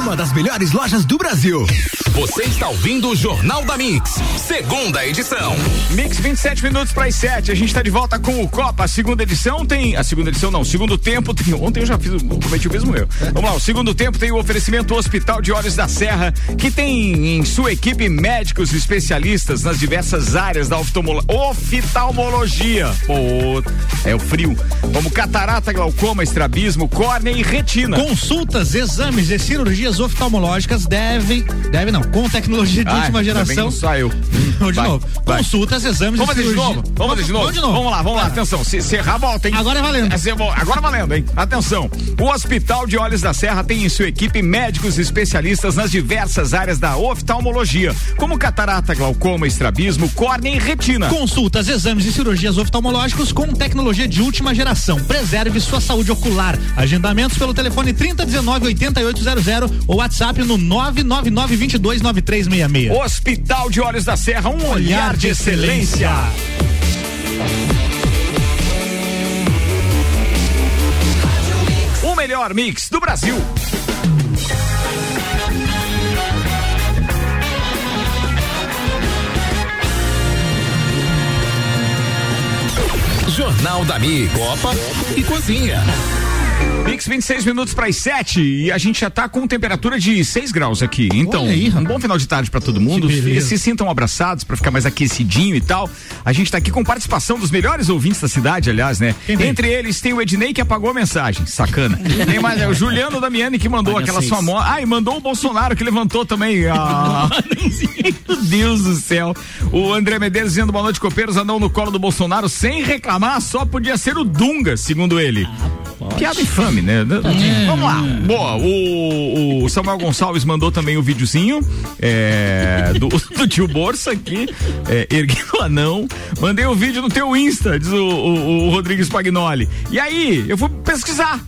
S13: Uma das melhores lojas do Brasil. Você está ouvindo o Jornal da Mix, segunda edição.
S1: Mix 27 minutos para as 7. A gente está de volta com o Copa. A segunda edição tem. A segunda edição não, segundo tempo tem. Ontem eu já fiz, eu cometi o mesmo eu. Vamos lá, o segundo tempo tem o oferecimento Hospital de Olhos da Serra, que tem em sua equipe médicos especialistas nas diversas áreas da oftalmolo- oftalmologia. Pô, é o frio. Como catarata, glaucoma, estrabismo, córnea e retina.
S2: Consultas, exames e cirurgias oftalmológicas devem, devem não, com tecnologia de
S1: Ai,
S2: última
S1: bem que
S2: geração. Vamos de
S1: Vai,
S2: novo.
S1: vai.
S2: Consultas, exames
S1: Vamos
S2: e
S1: fazer de novo? Vamos fazer de novo?
S2: Vamos de novo.
S1: Vamos lá, vamos lá, atenção. Se, se errar, volta, hein?
S2: Agora é valendo.
S1: É, agora valendo, hein? Atenção. O Hospital de Olhos da Serra tem em sua equipe médicos especialistas nas diversas áreas da oftalmologia, como catarata, glaucoma, estrabismo, córnea e retina.
S2: Consultas, exames e cirurgias oftalmológicos com tecnologia de última geração. Preserve sua saúde ocular. Agendamentos pelo telefone 3019 8800 ou WhatsApp no 999 22 9366.
S1: Hospital de Olhos da Serra, um olhar de excelência. O melhor mix do Brasil.
S13: Jornal da Mix, Copa e Cozinha.
S1: Mix 26 minutos para as 7 e a gente já tá com temperatura de 6 graus aqui. Então, um bom final de tarde para todo mundo. Se sintam abraçados para ficar mais aquecidinho e tal. A gente tá aqui com participação dos melhores ouvintes da cidade, aliás, né? Entre eles tem o Ednei que apagou a mensagem. Sacana. tem mais é, o Juliano Damiani que mandou
S3: Olha
S1: aquela
S3: vocês.
S1: famosa. Ah, e mandou o Bolsonaro que levantou também. Ah, meu Deus do céu. O André Medeiros dizendo boa noite, copeiros, andam no colo do Bolsonaro sem reclamar, só podia ser o Dunga, segundo ele. Piada infame, né? Vamos lá. Boa, o, o Samuel Gonçalves mandou também o videozinho é, do, do tio Borsa aqui, é, erguendo o anão. Mandei o vídeo no teu Insta, diz o, o, o Rodrigues Pagnoli. E aí, eu fui pesquisar.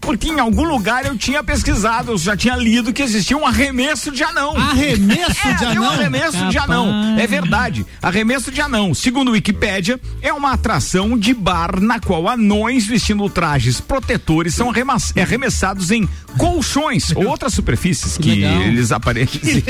S1: Porque em algum lugar eu tinha pesquisado, eu já tinha lido que existia um arremesso de anão.
S2: Arremesso
S1: é,
S2: de
S1: É um
S2: anão?
S1: arremesso de anão. É verdade. Arremesso de anão. Segundo Wikipédia, é uma atração de bar na qual anões vestindo trajes protetores são arremas- arremessados em colchões ou outras superfícies que,
S9: legal.
S1: eles aparecem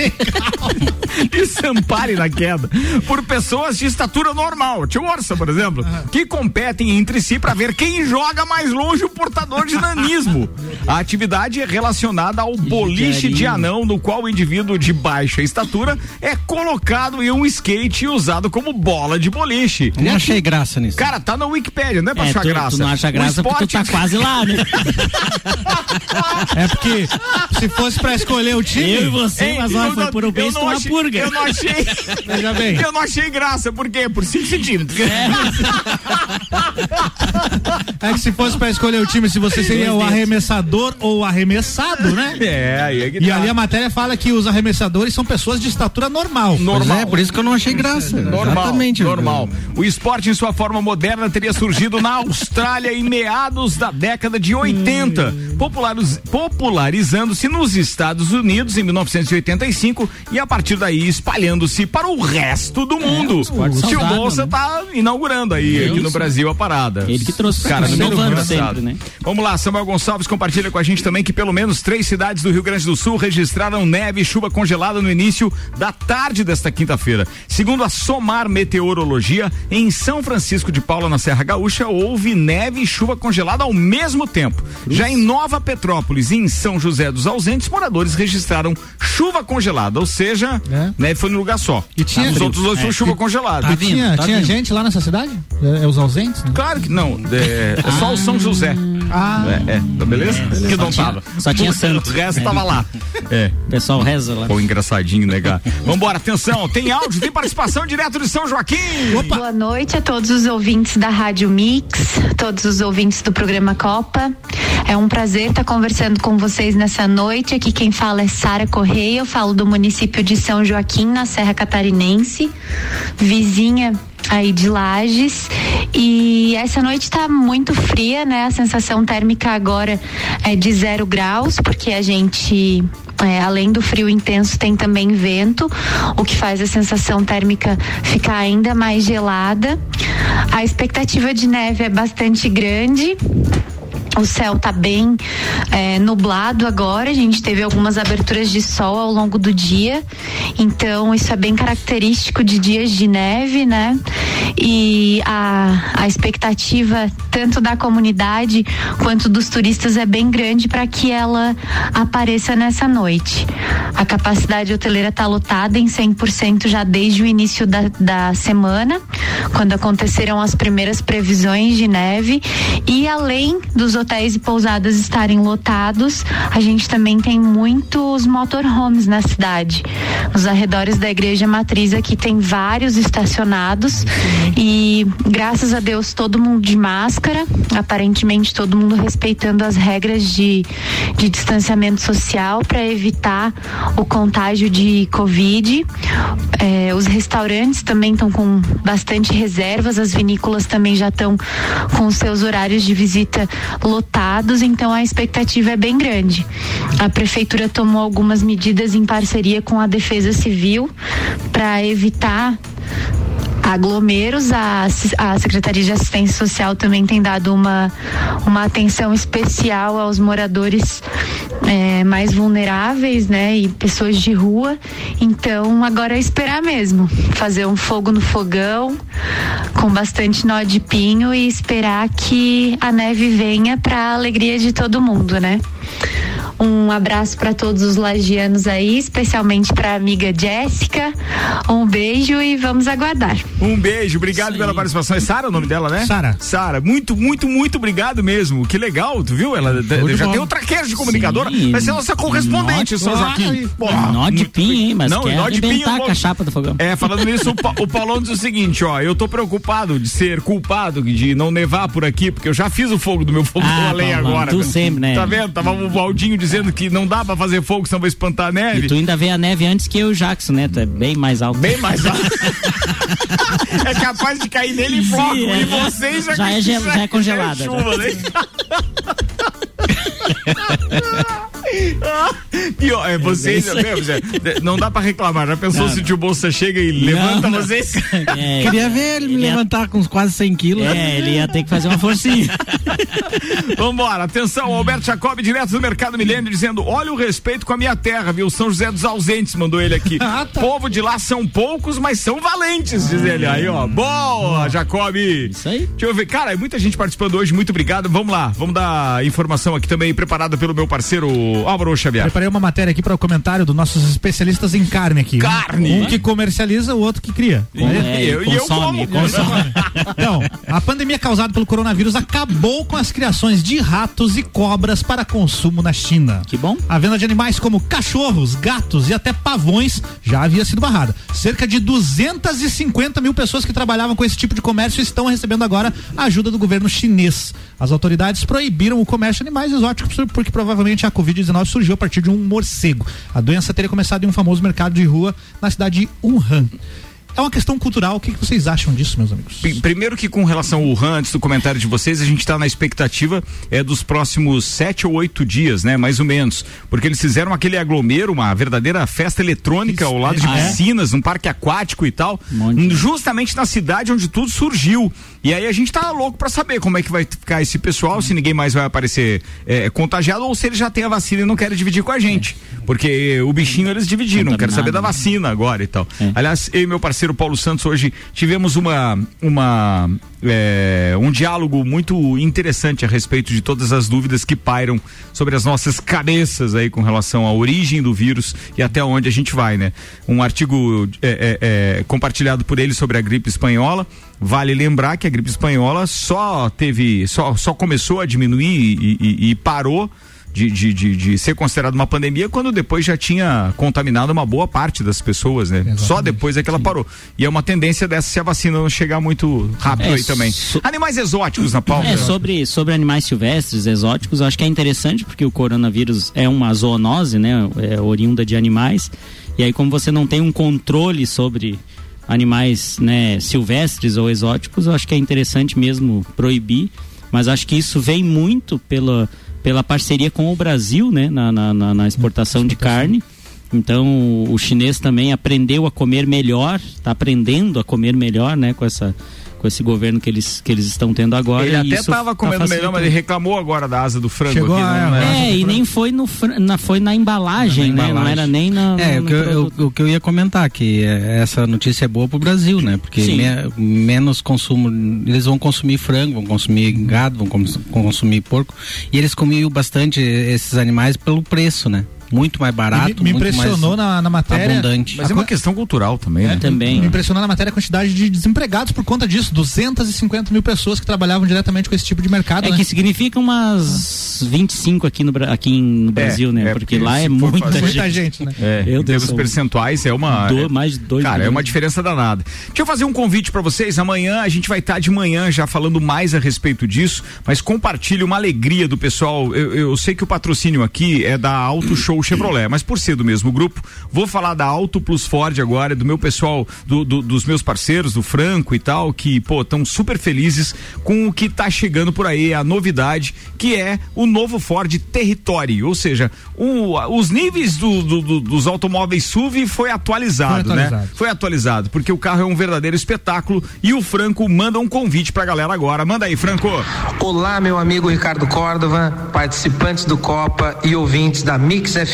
S1: e se amparem na queda por pessoas de estatura normal, tio Orsa, por exemplo, que competem entre si para ver quem joga mais longe o portador de nanismo. A atividade é relacionada ao boliche de anão, no qual o indivíduo de baixa estatura é colocado em um skate e usado como bola de boliche.
S4: Não achei graça nisso.
S1: Cara, tá na Wikipedia, não é pra
S3: É,
S1: achar
S3: tu- tu
S1: graça.
S3: não acha graça porque tu
S1: esporte-
S3: tá quase lá, né?
S2: É porque se fosse pra escolher o time.
S3: Eu e você,
S1: Ei,
S3: mas olha,
S1: eu
S3: foi
S1: não-
S3: por um
S1: eu
S3: uma
S1: achei-
S3: purga.
S1: Eu não achei.
S2: Veja bem.
S1: Eu não achei graça, por quê? Por 5 centímetros.
S2: É que se fosse pra escolher o time, se você seria o arremessador ou o arremessado, né?
S1: É, aí é que
S2: E
S1: tá.
S2: ali a matéria fala que os arremessadores são pessoas de estatura normal.
S1: Normal.
S4: é, por isso que eu não achei graça.
S1: Normal,
S4: Exatamente.
S1: normal. O esporte em sua forma moderna teria surgido na Austrália em meados da década de 80, populariz- popularizando-se nos Estados Unidos em 1985 e a partir daí espalhando-se para o resto do mundo.
S3: esporte
S1: o Tio
S3: saudável,
S1: Bolsa
S3: né?
S1: tá inaugurando aí aqui no. Brasil a parada.
S3: Ele que trouxe
S1: Cara, no engraçado.
S3: sempre, né?
S1: Vamos lá, Samuel Gonçalves compartilha com a gente também que pelo menos três cidades do Rio Grande do Sul registraram neve e chuva congelada no início da tarde desta quinta-feira. Segundo a Somar Meteorologia, em São Francisco de Paula, na Serra Gaúcha, houve neve e chuva congelada ao mesmo tempo. Já em Nova Petrópolis e em São José dos Ausentes, moradores registraram chuva congelada, ou seja,
S2: É.
S1: neve foi no lugar só.
S2: E tinha-
S1: Os outros dois
S2: É.
S1: foi chuva congelada.
S2: E tinha, tinha gente lá nessa cidade? É, é os ausentes? né?
S1: Claro que não, é, é só o São José.
S2: Ah,
S1: É, é, tá beleza? Que não
S3: tinha-
S1: tava.
S3: só tinha
S1: O
S3: santo.
S1: resto tava lá. É.
S3: O pessoal reza lá.
S1: Pô, engraçadinho, né, cara? Vambora, atenção, tem áudio, tem participação direto de São Joaquim.
S14: Boa noite a todos os ouvintes da Rádio Mix, todos os ouvintes do programa Copa. É um prazer estar conversando com vocês nessa noite. Aqui quem fala é Sara Correia, eu falo do município de São Joaquim, na Serra Catarinense, vizinha aí de Lages. E essa noite está muito fria, né? A sensação térmica agora é de zero graus, porque a gente é, além do frio intenso, tem também vento, o que faz a sensação térmica ficar ainda mais gelada. A expectativa de neve é bastante grande. O céu está bem é, nublado agora. A gente teve algumas aberturas de sol ao longo do dia, então isso é bem característico de dias de neve, né? E a, a expectativa tanto da comunidade quanto dos turistas é bem grande para que ela apareça nessa noite. A capacidade hoteleira está lotada em 100% já desde o início da, da semana, quando aconteceram as primeiras previsões de neve. E além dos hotéis e pousadas estarem lotados, a gente também tem muitos motorhomes na cidade. Nos arredores da igreja matriz aqui tem vários estacionados e graças a Deus todo mundo de máscara, aparentemente todo mundo respeitando as regras de, de distanciamento social para evitar o contágio de Covid. É, os restaurantes também estão com bastante reservas, as vinícolas também já estão com seus horários de visita lotados, então a expectativa é bem grande. A prefeitura tomou algumas medidas em parceria com a Defesa Civil para evitar aglomeros, a, a Secretaria de Assistência Social também tem dado uma, uma atenção especial aos moradores é, mais vulneráveis, né, e pessoas de rua. Então, agora é esperar mesmo, fazer um fogo no fogão com bastante nó de pinho e esperar que a neve venha para alegria de todo mundo, né? Um abraço para todos os lagianos aí, especialmente para a amiga Jéssica. Um beijo e vamos aguardar.
S1: Um beijo, obrigado pela participação. É Sara o nome dela, né?
S2: Sara.
S1: Sara, muito, muito, muito obrigado mesmo. Que legal, tu viu? Ela
S2: de
S1: já tem outra queijo de comunicadora.
S3: Sim.
S1: Vai ser nossa correspondente,
S3: Nó-
S1: São Joaquim.
S3: Nó de pinho, hein? Mas
S1: Não,
S3: quer
S1: nó de pinho. logo.
S3: a chapa do fogão.
S1: É, falando nisso, o, Pa- o Paulão diz o seguinte, ó, eu tô preocupado de ser culpado de não nevar por aqui, porque eu já fiz o fogo do meu fogão
S3: Ah,
S1: a lenha
S3: Paulão,
S1: agora.
S3: tu sempre, né?
S1: Tá vendo? Tava o Valdinho dizendo que não dá pra fazer fogo, senão vai espantar a neve.
S3: E tu ainda vê a neve antes que eu o Jackson, né? Tu é bem mais alto.
S1: Bem mais alto. é capaz de cair nele em floco.
S3: é.
S1: e vocês já,
S3: Já é gel- já é congelada,
S1: chuva, né? Pior, é vocês,
S3: É
S1: não dá pra reclamar. Já pensou
S3: Não,
S1: se o tio Bolsa chega e levanta
S3: não.
S1: vocês?
S3: É,
S4: Queria ver ele me levantar com uns quase 100 quilos.
S3: É, ele ia ter que fazer uma forcinha.
S1: Vambora, atenção, Alberto Jacob, direto do Mercado Milênio, dizendo: olha o respeito com a minha terra, viu? São José dos Ausentes, mandou ele aqui.
S2: Ah, tá.
S1: Povo de lá são poucos, mas são valentes, diz ele. Aí, ó. Boa, Jacob.
S3: Isso aí.
S1: Deixa eu ver, cara, muita gente participando hoje, muito obrigado. Vamos lá, vamos dar informação aqui também, preparada pelo meu parceiro Álvaro Xavier.
S2: Preparei uma matéria aqui para o comentário dos nossos especialistas em carne aqui.
S1: Carne?
S2: Um que comercializa, o outro que cria.
S3: É,
S1: eu- e eu
S3: consome,
S1: como.
S3: consome.
S2: Então, a pandemia causada pelo coronavírus acabou com as criações de ratos e cobras para consumo na China.
S3: Que bom.
S2: A venda de animais como cachorros, gatos e até pavões já havia sido barrada. Cerca de 250 mil pessoas que trabalhavam com esse tipo de comércio estão recebendo agora a ajuda do governo chinês. As autoridades proibiram o comércio de animais exóticos porque provavelmente a Covid-19 surgiu a partir de um morcego. A doença teria começado em um famoso mercado de rua na cidade de Wuhan. É uma questão cultural. O que, que vocês acham disso, meus amigos?
S1: P- Primeiro que com relação ao Wuhan, antes do comentário de vocês, a gente está na expectativa é dos próximos sete ou oito dias, né? Mais ou menos. Porque eles fizeram aquele aglomero, uma verdadeira festa eletrônica ao lado de
S3: Ah, é?
S1: piscinas, um parque aquático e tal. Justamente na cidade onde tudo surgiu. E aí a gente tá louco para saber como é que vai ficar esse pessoal, se ninguém mais vai aparecer é, contagiado ou se eles já têm a vacina e não querem dividir com a gente. Porque o bichinho eles dividiram, quero saber da
S3: né?
S1: vacina agora e tal. Aliás, eu e meu parceiro Paulo Santos hoje tivemos uma, uma é, um diálogo muito interessante a respeito de todas as dúvidas que pairam sobre as nossas cabeças aí com relação à origem do vírus e até onde a gente vai, né? Um artigo é, é, compartilhado por ele sobre a gripe espanhola. Vale lembrar que a gripe espanhola só teve, só, só começou a diminuir e, e- e parou de, de, de, de ser considerado uma pandemia quando depois já tinha contaminado uma boa parte das pessoas, né? Só depois é que ela parou. E é uma tendência dessa se a vacina não chegar muito rápido
S3: É,
S1: aí também.
S3: so-
S1: Animais exóticos na pauta.
S3: É, sobre, sobre animais silvestres, exóticos, eu acho que é interessante porque o coronavírus é uma zoonose, né? É oriunda de animais. E aí, como você não tem um controle sobre animais né, silvestres ou exóticos, eu acho que é interessante mesmo proibir. Mas acho que isso vem muito pela, pela parceria com o Brasil, né? Na, na, na- na exportação de carne. Então o chinês também aprendeu a comer melhor, está aprendendo a comer melhor, né? Com essa com esse governo que eles que eles estão tendo agora.
S1: Ele
S3: e
S1: até
S3: isso
S1: estava
S3: tá
S1: comendo melhor, mas ele reclamou agora da asa do frango
S2: Chegou
S1: aqui.
S2: a-
S1: não, né?
S3: É, e nem foi no na, foi na embalagem,
S4: Na
S3: né? Não era nem na.
S4: É,
S3: no
S4: o que, eu, eu- o que eu ia comentar, que é, essa notícia é boa pro Brasil, né? Porque me- menos consumo, eles vão consumir frango, vão consumir gado, vão cons- consumir porco, e eles comiam bastante esses animais pelo preço, né? Muito mais barato,
S2: me, me
S4: muito
S2: impressionou
S4: mais
S2: na, na matéria.
S4: abundante.
S1: Mas é uma questão cultural também, né?
S3: Também.
S2: Me impressionou na matéria a quantidade de desempregados por conta disso. 250 mil pessoas que trabalhavam diretamente com esse tipo de mercado.
S3: É
S2: né?
S3: que significa umas 25 aqui no, aqui no Brasil, né? Porque, lá
S1: se
S3: é muita
S1: fazer-
S3: gente.
S2: Muita gente, né?
S1: É,
S3: Meu
S1: em
S3: Deus,
S1: percentuais é uma.
S3: do-
S1: é-
S3: mais de dois
S1: Cara, é uma diferença danada. Deixa eu fazer um convite pra vocês. Amanhã a gente vai estar de manhã já falando mais a respeito disso, mas compartilhe uma alegria do pessoal. Eu, eu sei que o patrocínio aqui é da Auto Show Chevrolet, mas por ser do mesmo grupo, vou falar da Auto Plus Ford agora, do meu pessoal, do- do- dos meus parceiros, do Franco e tal, que, pô, estão super felizes com o que tá chegando por aí, a novidade, que é o novo Ford Territory, ou seja, o- os níveis do- do- do- dos automóveis SUV foi atualizado,
S2: Foi
S1: né?
S2: atualizado.
S1: Foi atualizado, porque o carro é um verdadeiro espetáculo e o Franco manda um convite pra galera agora. Manda aí, Franco.
S15: Olá, meu amigo Ricardo Córdova, participantes do Copa e ouvintes da Mix FM.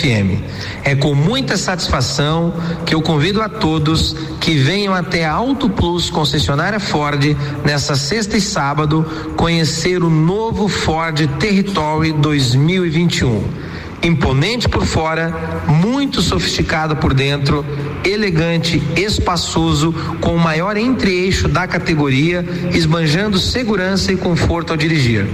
S15: É com muita satisfação que eu convido a todos que venham até a Auto Plus concessionária Ford nessa sexta e sábado conhecer o novo Ford Territory 2021. Imponente por fora, muito sofisticado por dentro, elegante, espaçoso, com o maior entre-eixo da categoria, esbanjando segurança e conforto ao dirigir.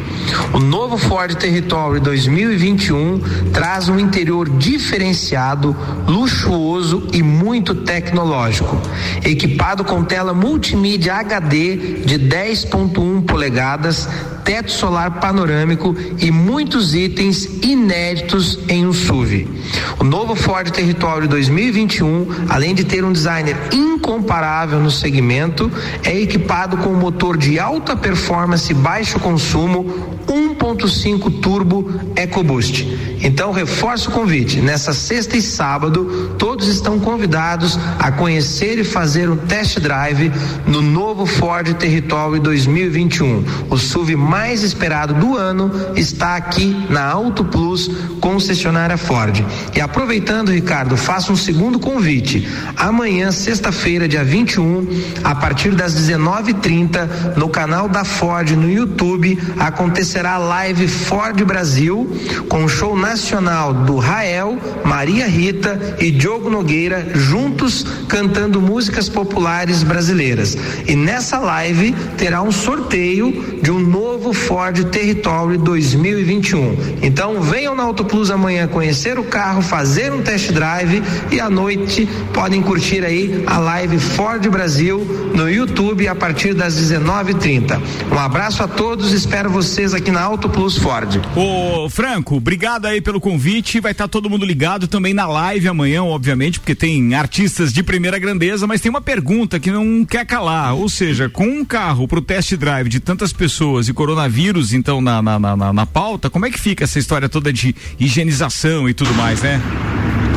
S15: O novo Ford Territory 2021 traz um interior diferenciado, luxuoso e muito tecnológico. Equipado com tela multimídia HD de 10.1 polegadas, teto solar panorâmico e muitos itens inéditos em um SUV. O novo Ford Território 2021, além de ter um designer incomparável no segmento, é equipado com um motor de alta performance e baixo consumo 1.5 turbo EcoBoost. Então reforço o convite. Nessa sexta e sábado, todos estão convidados a conhecer e fazer um test drive no novo Ford Território 2021. O SUV mais esperado do ano está aqui na Auto Plus, concessionária Ford. E aproveitando, Ricardo, faço um segundo convite. Amanhã, sexta-feira, dia 21, a partir das 19:30, no canal da Ford no YouTube, acontecerá a live Ford Brasil com o show nacional do Rael, Maria Rita e Diogo Nogueira juntos cantando músicas populares brasileiras. E nessa live terá um sorteio de um novo Ford Territory 2021. Então venham na Auto Plus amanhã conhecer o carro, fazer um test drive e à noite podem curtir aí a live Ford Brasil no YouTube a partir das 19:30. Um abraço a todos, espero vocês aqui na Auto Plus Ford.
S1: Ô, Franco, obrigado aí pelo convite. Vai estar todo mundo ligado também na live amanhã, obviamente, porque tem artistas de primeira grandeza, mas tem uma pergunta que não quer calar. Ou seja, com um carro pro test drive de tantas pessoas e coronavírus, então, na, na, na, na pauta, como é que fica essa história toda de higienização e tudo mais, né?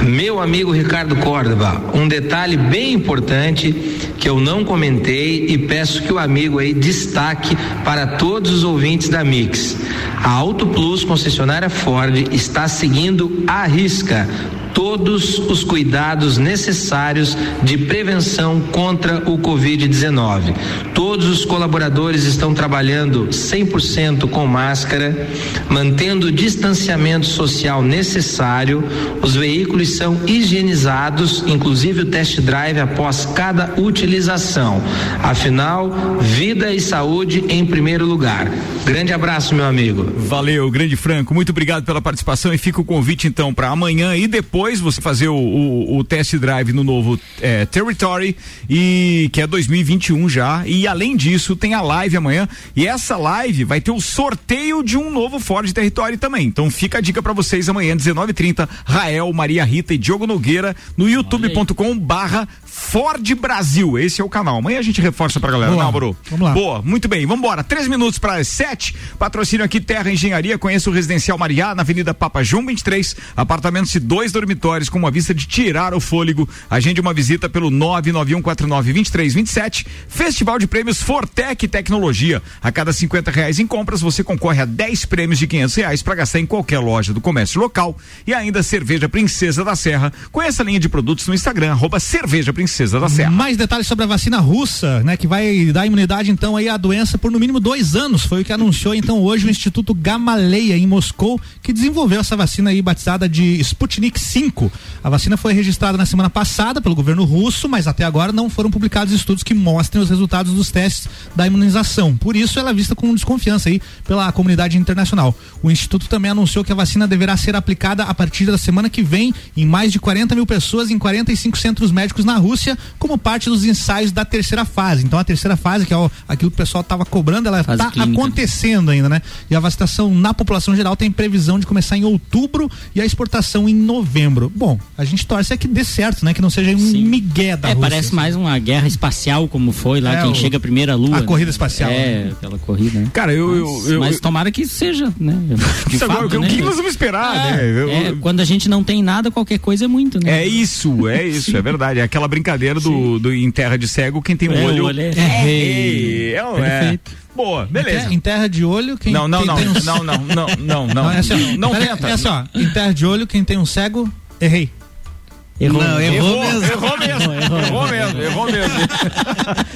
S15: Meu amigo Ricardo Córdova, um detalhe bem importante que eu não comentei e peço que o amigo aí destaque para todos os ouvintes da Mix. A Auto Plus concessionária Ford está seguindo à risca todos os cuidados necessários de prevenção contra o Covid-19. Todos os colaboradores estão trabalhando 100% com máscara, mantendo o distanciamento social necessário. Os veículos são higienizados, inclusive o test drive após cada utilização. Afinal, vida e saúde em primeiro lugar. Grande abraço, meu amigo.
S1: Valeu, grande Franco. Muito obrigado pela participação e fica o convite então para amanhã e depois você fazer o, o, o test drive no novo é, Territory e que é 2021 já. E além disso, tem a live amanhã e essa live vai ter o sorteio de um novo Ford Territory também. Então fica a dica para vocês amanhã 19:30, Rael, Maria Rita e Diogo Nogueira no youtube.com/barra Ford Brasil. Esse é o canal. Amanhã a gente reforça pra galera,
S2: Boa.
S1: não, Bru?
S2: Vamos lá.
S1: Boa, muito bem. Vamos embora. Três minutos para as sete. Patrocínio aqui Terra Engenharia. Conheça o Residencial Mariá, na Avenida Papa João 23. Apartamentos de dois dormitórios com uma vista de tirar o fôlego. Agende uma visita pelo 991492327. Festival de Prêmios Fortec Tecnologia. A cada 50 reais em compras, você concorre a 10 prêmios de 500 reais para gastar em qualquer loja do comércio local. E ainda Cerveja Princesa da Serra. Conheça a linha de produtos no Instagram, arroba Cerveja Princesa
S2: Mais detalhes sobre a vacina russa, né? Que vai dar imunidade então aí à doença por no mínimo dois anos. Foi o que anunciou então hoje o Instituto Gamaleya em Moscou, que desenvolveu essa vacina aí batizada de Sputnik 5. A vacina foi registrada na semana passada pelo governo russo, mas até agora não foram publicados estudos que mostrem os resultados dos testes da imunização. Por isso ela é vista com desconfiança aí pela comunidade internacional. O Instituto também anunciou que a vacina deverá ser aplicada a partir da semana que vem em mais de 40 mil pessoas em 45 centros médicos na Rússia, como parte dos ensaios da terceira fase. Então a terceira fase, que é o, aquilo que o pessoal estava cobrando, ela está acontecendo ainda, né? E a vacinação na população geral tem previsão de começar em outubro e a exportação em novembro. Bom, a gente torce é que dê certo, né? Que não seja um migué da
S3: É,
S2: Rússia.
S3: parece mais uma guerra espacial, como foi lá,
S2: É,
S3: quem
S2: o-
S3: chega primeiro à lua.
S2: a
S3: né?
S2: corrida espacial,
S3: É,
S2: né?
S3: aquela corrida, né?
S1: Cara, eu.
S3: Mas,
S1: eu, eu
S3: mas
S1: eu-
S3: tomara que seja, né? De
S1: Isso agora,
S3: fato,
S1: o
S3: né?
S1: que nós vamos esperar,
S3: É,
S1: né? Eu-
S3: é, quando a gente não tem nada, qualquer coisa é muito, né?
S1: É isso, é isso, é verdade. É aquela brincadeira do, do em terra de cego, quem tem um
S3: É,
S1: olho.
S3: olho é-
S1: é rei. É, é.
S2: Perfeito.
S1: Boa, beleza.
S2: Em terra de olho, quem
S1: Não, não,
S2: quem
S1: não,
S2: tem um-
S1: não, não, não, não, não.
S2: é assim, ó,
S1: Não
S2: pera-
S1: tenta.
S2: É assim, ó, em terra de olho, quem tem um cego, errei.
S3: Errou.
S4: Não, errou, mesmo.
S1: Errou mesmo, errou mesmo, errou mesmo.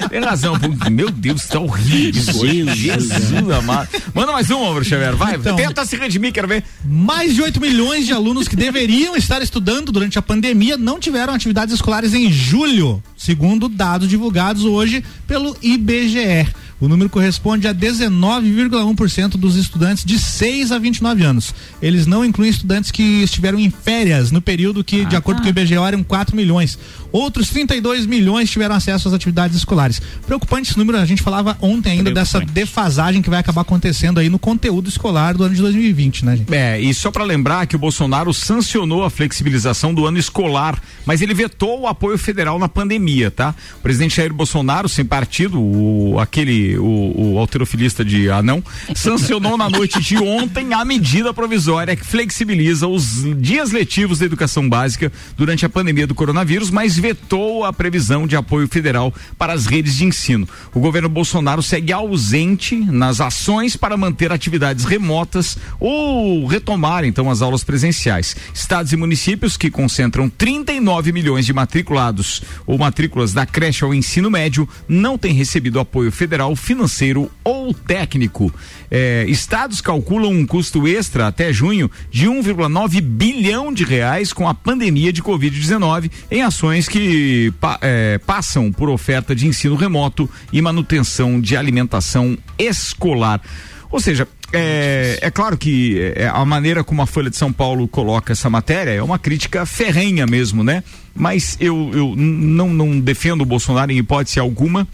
S1: Tem razão, pô, meu Deus, tá horrível.
S3: Jesus.
S1: Jesus amado. Manda mais um, Álvaro Xavier, vai,
S2: Então.
S1: tenta se redimir, quero ver.
S2: Mais de 8 milhões de alunos que deveriam estar estudando durante a pandemia não tiveram atividades escolares em julho, segundo dados divulgados hoje pelo IBGE. O número corresponde a 19,1% dos estudantes de 6 a 29 anos. Eles não incluem estudantes que estiveram em férias no período que, de acordo com o IBGE, eram 4 milhões. Outros 32 milhões tiveram acesso às atividades escolares. Preocupante esse número, a gente falava ontem ainda dessa defasagem que vai acabar acontecendo aí no conteúdo escolar do ano de 2020, né, gente?
S1: É, e só para lembrar que o Bolsonaro sancionou a flexibilização do ano escolar, mas ele vetou o apoio federal na pandemia, tá? O presidente Jair Bolsonaro, sem partido, o, aquele, o, o alterofilista de anão, sancionou na noite de ontem a medida provisória que flexibiliza os dias letivos da educação básica durante a pandemia do coronavírus, mas vetou a previsão de apoio federal para as redes de ensino. O governo Bolsonaro segue ausente nas ações para manter atividades remotas ou retomar então as aulas presenciais. Estados e municípios que concentram 39 milhões de matriculados ou matrículas da creche ao ensino médio não têm recebido apoio federal, financeiro ou técnico. É, estados calculam um custo extra até junho de 1,9 bilhão de reais com a pandemia de Covid-19 em ações que pa, é, passam por oferta de ensino remoto e manutenção de alimentação escolar. Ou seja, é, é, claro que é, a maneira como a Folha de São Paulo coloca essa matéria é uma crítica ferrenha mesmo, né? Mas eu, eu não, não defendo o Bolsonaro em hipótese alguma.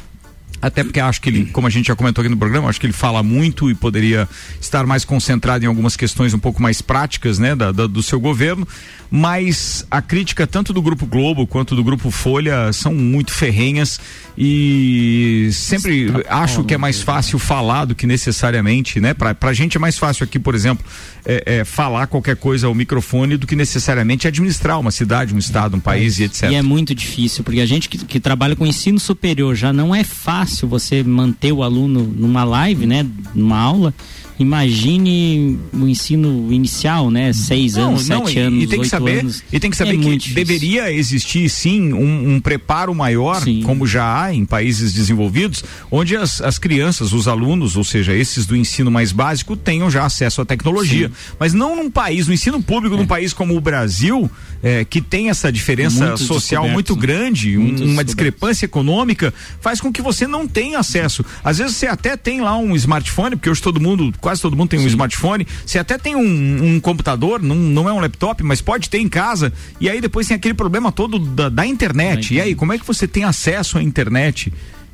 S1: Até porque acho que ele, como a gente já comentou aqui no programa, acho que ele fala muito e poderia estar mais concentrado em algumas questões um pouco mais práticas, né, da, da, do seu governo mas a crítica tanto do Grupo Globo quanto do Grupo Folha são muito ferrenhas e sempre acho que é mais fácil falar do que necessariamente, né? Pra, pra gente é mais fácil aqui, por exemplo, é, é, falar qualquer coisa ao microfone do que necessariamente administrar uma cidade, um estado, um país e etc.
S3: E é muito difícil, porque a gente que, que trabalha com ensino superior já não é fácil você manter o aluno numa live, né? Numa aula imagine o ensino inicial, né? Seis não, anos, não, sete
S1: e,
S3: anos,
S1: e tem que saber,
S3: anos.
S1: E tem que saber é que deveria existir sim um, um preparo maior, sim. como já há em países desenvolvidos, onde as, as crianças, os alunos, ou seja, esses do ensino mais básico, tenham já acesso à tecnologia. Sim. Mas não num país, no ensino público, é. num país como o Brasil, é, que tem essa diferença social muito grande, um, uma discrepância econômica, faz com que você não tenha acesso. Às vezes você até tem lá um smartphone, porque hoje todo mundo quase todo mundo tem um smartphone. Você até tem um, um computador, não, não é um laptop, mas pode ter em casa. E aí depois tem aquele problema todo da, da internet. E aí, como é que você tem acesso à internet?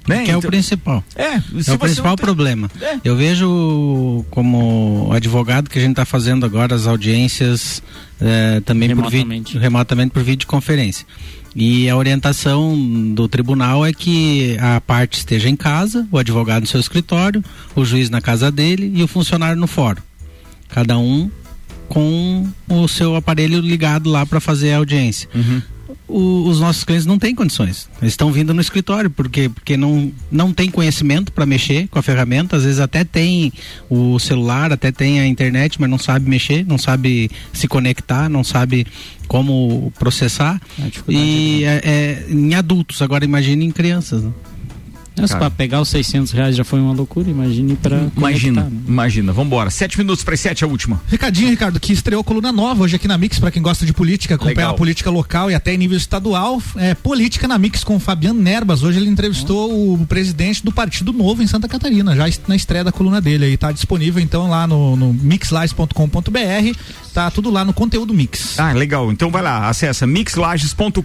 S4: Né? Que é o então, principal.
S1: É,
S4: é o principal tem... problema. É. Eu vejo como advogado que a gente está fazendo agora as audiências é, também por vídeo, remotamente por videoconferência. E a orientação do tribunal é que a parte esteja em casa, o advogado no seu escritório, o juiz na casa dele e o funcionário no fórum. Cada um com o seu aparelho ligado lá para fazer a audiência. Uhum o, os nossos clientes não têm condições. Eles estão vindo no escritório porque porque não não tem conhecimento para mexer com a ferramenta. Às vezes até tem o celular, até tem a internet, mas não sabe mexer, não sabe se conectar, não sabe como processar. E é, é, em adultos. Agora imagine em crianças. Né?
S3: Mas para pegar os 600 reais já foi uma loucura, imagine para.
S1: Imagina, né? imagina. Vambora. Sete minutos para sete, a última.
S2: Recadinho, Ricardo, que estreou coluna nova hoje aqui na Mix, para quem gosta de política, acompanhar a política local e até em nível estadual. É, política na Mix com o Fabiano Nerbas. Hoje ele entrevistou oh. o presidente do Partido Novo em Santa Catarina, já na estreia da coluna dele. Aí tá disponível então lá no, no mixlages.com.br. Tá tudo lá no conteúdo Mix.
S1: Ah, legal. Então vai lá, acessa mixlages.com.br,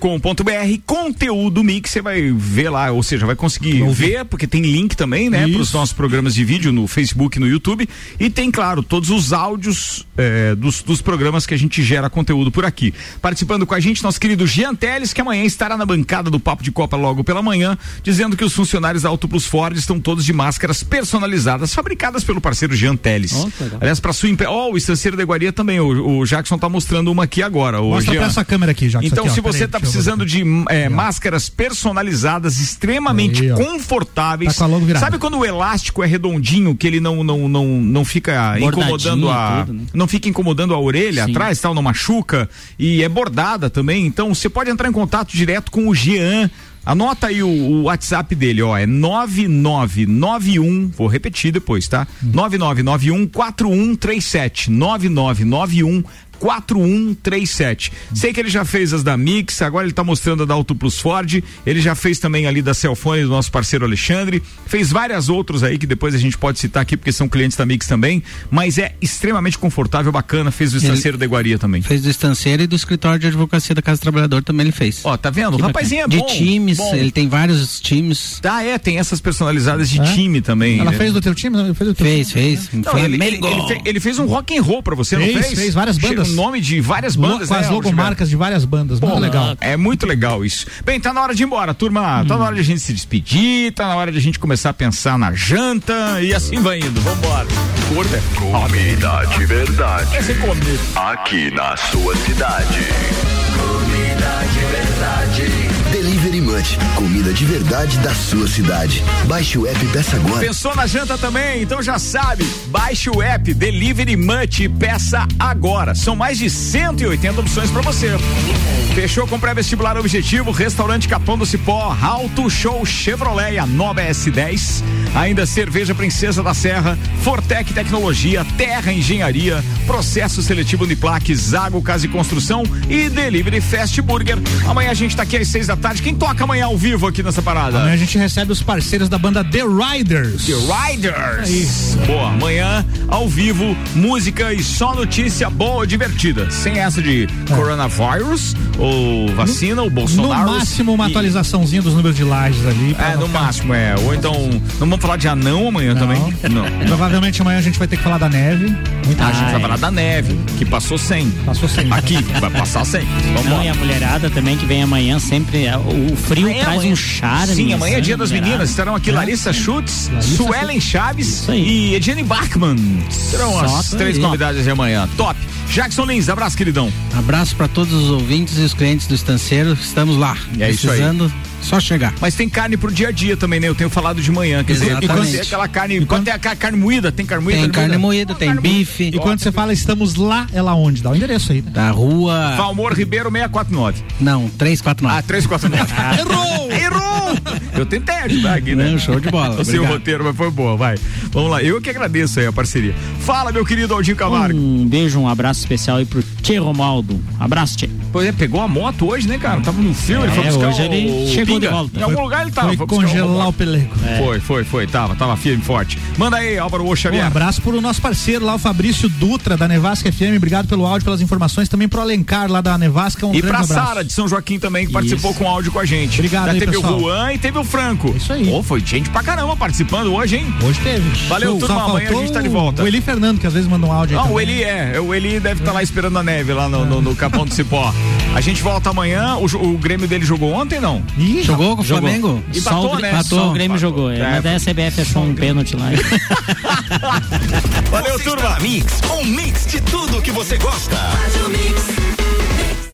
S1: conteúdo Mix, você vai ver lá, ou seja, vai conseguir Ouvir ver, porque tem link também, né, para os nossos programas de vídeo no Facebook e no YouTube. E tem, claro, todos os áudios é, dos, dos programas que a gente gera conteúdo por aqui. Participando com a gente, nosso querido Jean Teles, que amanhã estará na bancada do Papo de Copa logo pela manhã, dizendo que os funcionários da Auto Plus Ford estão todos de máscaras personalizadas, fabricadas pelo parceiro Jean Teles. Oh, Aliás, para sua empresa. Ó, oh, o estanceiro da Iguaria também. O, o, Jackson tá mostrando uma aqui agora.
S2: Mostra pra essa câmera aqui, Jackson.
S1: Então,
S2: aqui,
S1: se ó, você está precisando de é, máscaras personalizadas, extremamente aí, confortáveis. Tá Sabe quando o elástico é redondinho, que ele não não não, não fica incomodando a tudo, né? não fica incomodando a orelha Sim. atrás, tal, não machuca e é bordada também. Então você pode entrar em contato direto com o Jean Anota aí o, o, WhatsApp dele, ó, é 9991, vou repetir depois, tá? Hum. 9991 4137 9991 4137. Sei que ele já fez as da Mix, agora ele tá mostrando a da Auto Plus Ford, ele já fez também ali da Celfone do nosso parceiro Alexandre, fez várias outras aí que depois a gente pode citar aqui porque são clientes da Mix também, mas é extremamente confortável, bacana, fez o estanceiro da Iguaria também.
S4: Fez do estanceiro e do escritório de advocacia da Casa do Trabalhador também ele fez.
S1: Ó, tá vendo? O rapazinho é
S4: de
S1: bom.
S4: times,
S1: bom.
S4: ele tem vários times.
S1: Ah, é, tem essas personalizadas de
S2: É?
S1: time também.
S2: Ela
S1: né?
S2: fez do teu time? Não, Fez do teu
S4: Fez,
S2: time?
S4: fez.
S1: Não, ele, ele,
S4: Meligo.
S1: ele fe- ele fez um rock and roll pra você, não
S2: Fez,
S1: fez?
S2: fez várias bandas.
S1: Nome de várias bandas,
S2: Com
S1: né,
S2: as logomarcas de várias bandas. Muito legal.
S1: É muito legal isso. Bem, tá na hora de ir embora, turma. Tá na hora de a gente se despedir, tá na hora de a gente começar a pensar na janta e assim vai indo. Vambora. Curta.
S16: Comida de verdade.
S1: É comer.
S16: Aqui na sua cidade.
S17: Delivery Munch, comida de verdade da sua cidade. Baixe o app e peça agora.
S1: Pensou na janta também? Então já sabe, baixe o app Delivery Much e peça agora. São mais de 180 opções para você. Fechou com pré-vestibular objetivo, restaurante Capão do Cipó, Alto Show Chevrolet, a nova S10. Ainda Cerveja Princesa da Serra, Fortec Tecnologia, Terra Engenharia, Processo Seletivo Uniplac, Zago Casa e Construção e Delivery Fast Burger. Amanhã a gente tá aqui às seis da tarde. Quem toca amanhã ao vivo aqui nessa parada?
S2: Amanhã a gente recebe os parceiros da banda The Riders.
S1: The Riders.
S2: Isso.
S1: Boa, amanhã ao vivo, música e só notícia boa, divertida. Sem essa de coronavírus ou vacina ou
S2: No
S1: Bolsonaro.
S2: máximo, uma
S1: E-
S2: atualizaçãozinha dos números de lajes ali.
S1: É,
S2: não
S1: no
S2: ficar-
S1: máximo, é. Ou então, não vamos falar de anão amanhã também? Não.
S2: Provavelmente amanhã a gente vai ter que falar da neve. Muita
S1: Ah, a gente vai falar da neve, que passou 100.
S2: Passou 100.
S1: Aqui, vai passar 100. Vamos
S3: Não,
S1: lá.
S3: e a mulherada também que vem amanhã sempre. é, O frio
S1: Amanhã,
S3: traz
S1: amanhã.
S3: um charme.
S1: Sim, amanhã é
S3: né,
S1: dia das meninas. Estarão aqui
S3: É.
S1: Larissa Schutz,
S3: Larissa
S1: Suelen Chaves e Ediane Bachmann. Serão
S3: Só
S1: as
S3: isso
S1: três
S3: aí.
S1: convidadas de amanhã. Top. Jackson Lins, abraço, queridão.
S4: Abraço para todos os ouvintes e os clientes do estanceiro. Estamos lá.
S1: É isso aí.
S4: Só chegar.
S1: Mas tem carne pro dia a dia também, né? Eu tenho falado de manhã. Quer dizer,
S4: Exatamente.
S1: e quando tem aquela carne. Quando tem a ca- carne moída, tem carne moída?
S4: Tem carne moída, tem bife.
S2: E quando você fala estamos lá, é lá onde? Dá o endereço aí. né?
S4: Da rua.
S1: Valmor Ribeiro 649.
S4: Não, 349.
S1: Ah, 349.
S2: Errou!
S1: Errou! Eu tentei ajudar aqui, né?
S4: Não, show de bola.
S1: O seu roteiro, mas foi boa, vai. Vamos lá, eu que agradeço aí a parceria. Fala, meu querido Aldinho Camargo.
S3: Um beijo, um abraço especial aí pro Tchê Romaldo. Abraço, Tchê.
S1: Pois é, pegou a moto hoje, né, cara? Tava no frio, ele
S3: É,
S1: foi buscar
S3: hoje
S1: o,
S3: ele chegou
S1: pinga.
S3: de volta.
S1: Em algum
S3: Foi-
S1: lugar ele tava.
S2: Foi congelar
S1: o
S2: o pelego.
S1: Foi, foi, foi. Tava, tava firme e forte. Manda aí, Álvaro Ô
S2: Um
S1: Xavier.
S2: abraço pro nosso parceiro lá, o Fabrício Dutra, da Nevasca FM. Obrigado pelo áudio, pelas informações. Também pro Alencar, lá da Nevasca. Um
S1: E pra. Sara de São Joaquim também, que participou
S2: Isso.
S1: com áudio com a gente.
S2: Obrigado
S1: Já
S2: aí,
S1: teve
S2: pessoal.
S1: o Juan e teve o Franco.
S2: Isso aí.
S1: Ô, foi gente pra caramba participando hoje, hein?
S2: Hoje teve.
S1: Valeu,
S2: Show.
S1: turma. Amanhã a gente tá de volta.
S2: O Eli Fernando, que às vezes manda um áudio aí.
S1: Não, o. Eli é. O Eli deve estar lá esperando a neve lá no, no, no Capão do Cipó. A gente volta amanhã. O, o Grêmio dele jogou ontem, não?
S2: Ih,
S4: Jogou com o
S3: Jogou.
S4: Flamengo?
S1: E
S3: Só
S1: batou,
S3: o,
S1: né?
S3: Só
S1: Batou.
S3: o Grêmio
S1: Batou.
S3: jogou.
S1: É,
S3: É, mas daí a CBF achou um pênalti lá.
S1: Valeu, turma.
S13: Mix, um mix de tudo que você gosta.
S9: Faz o mix.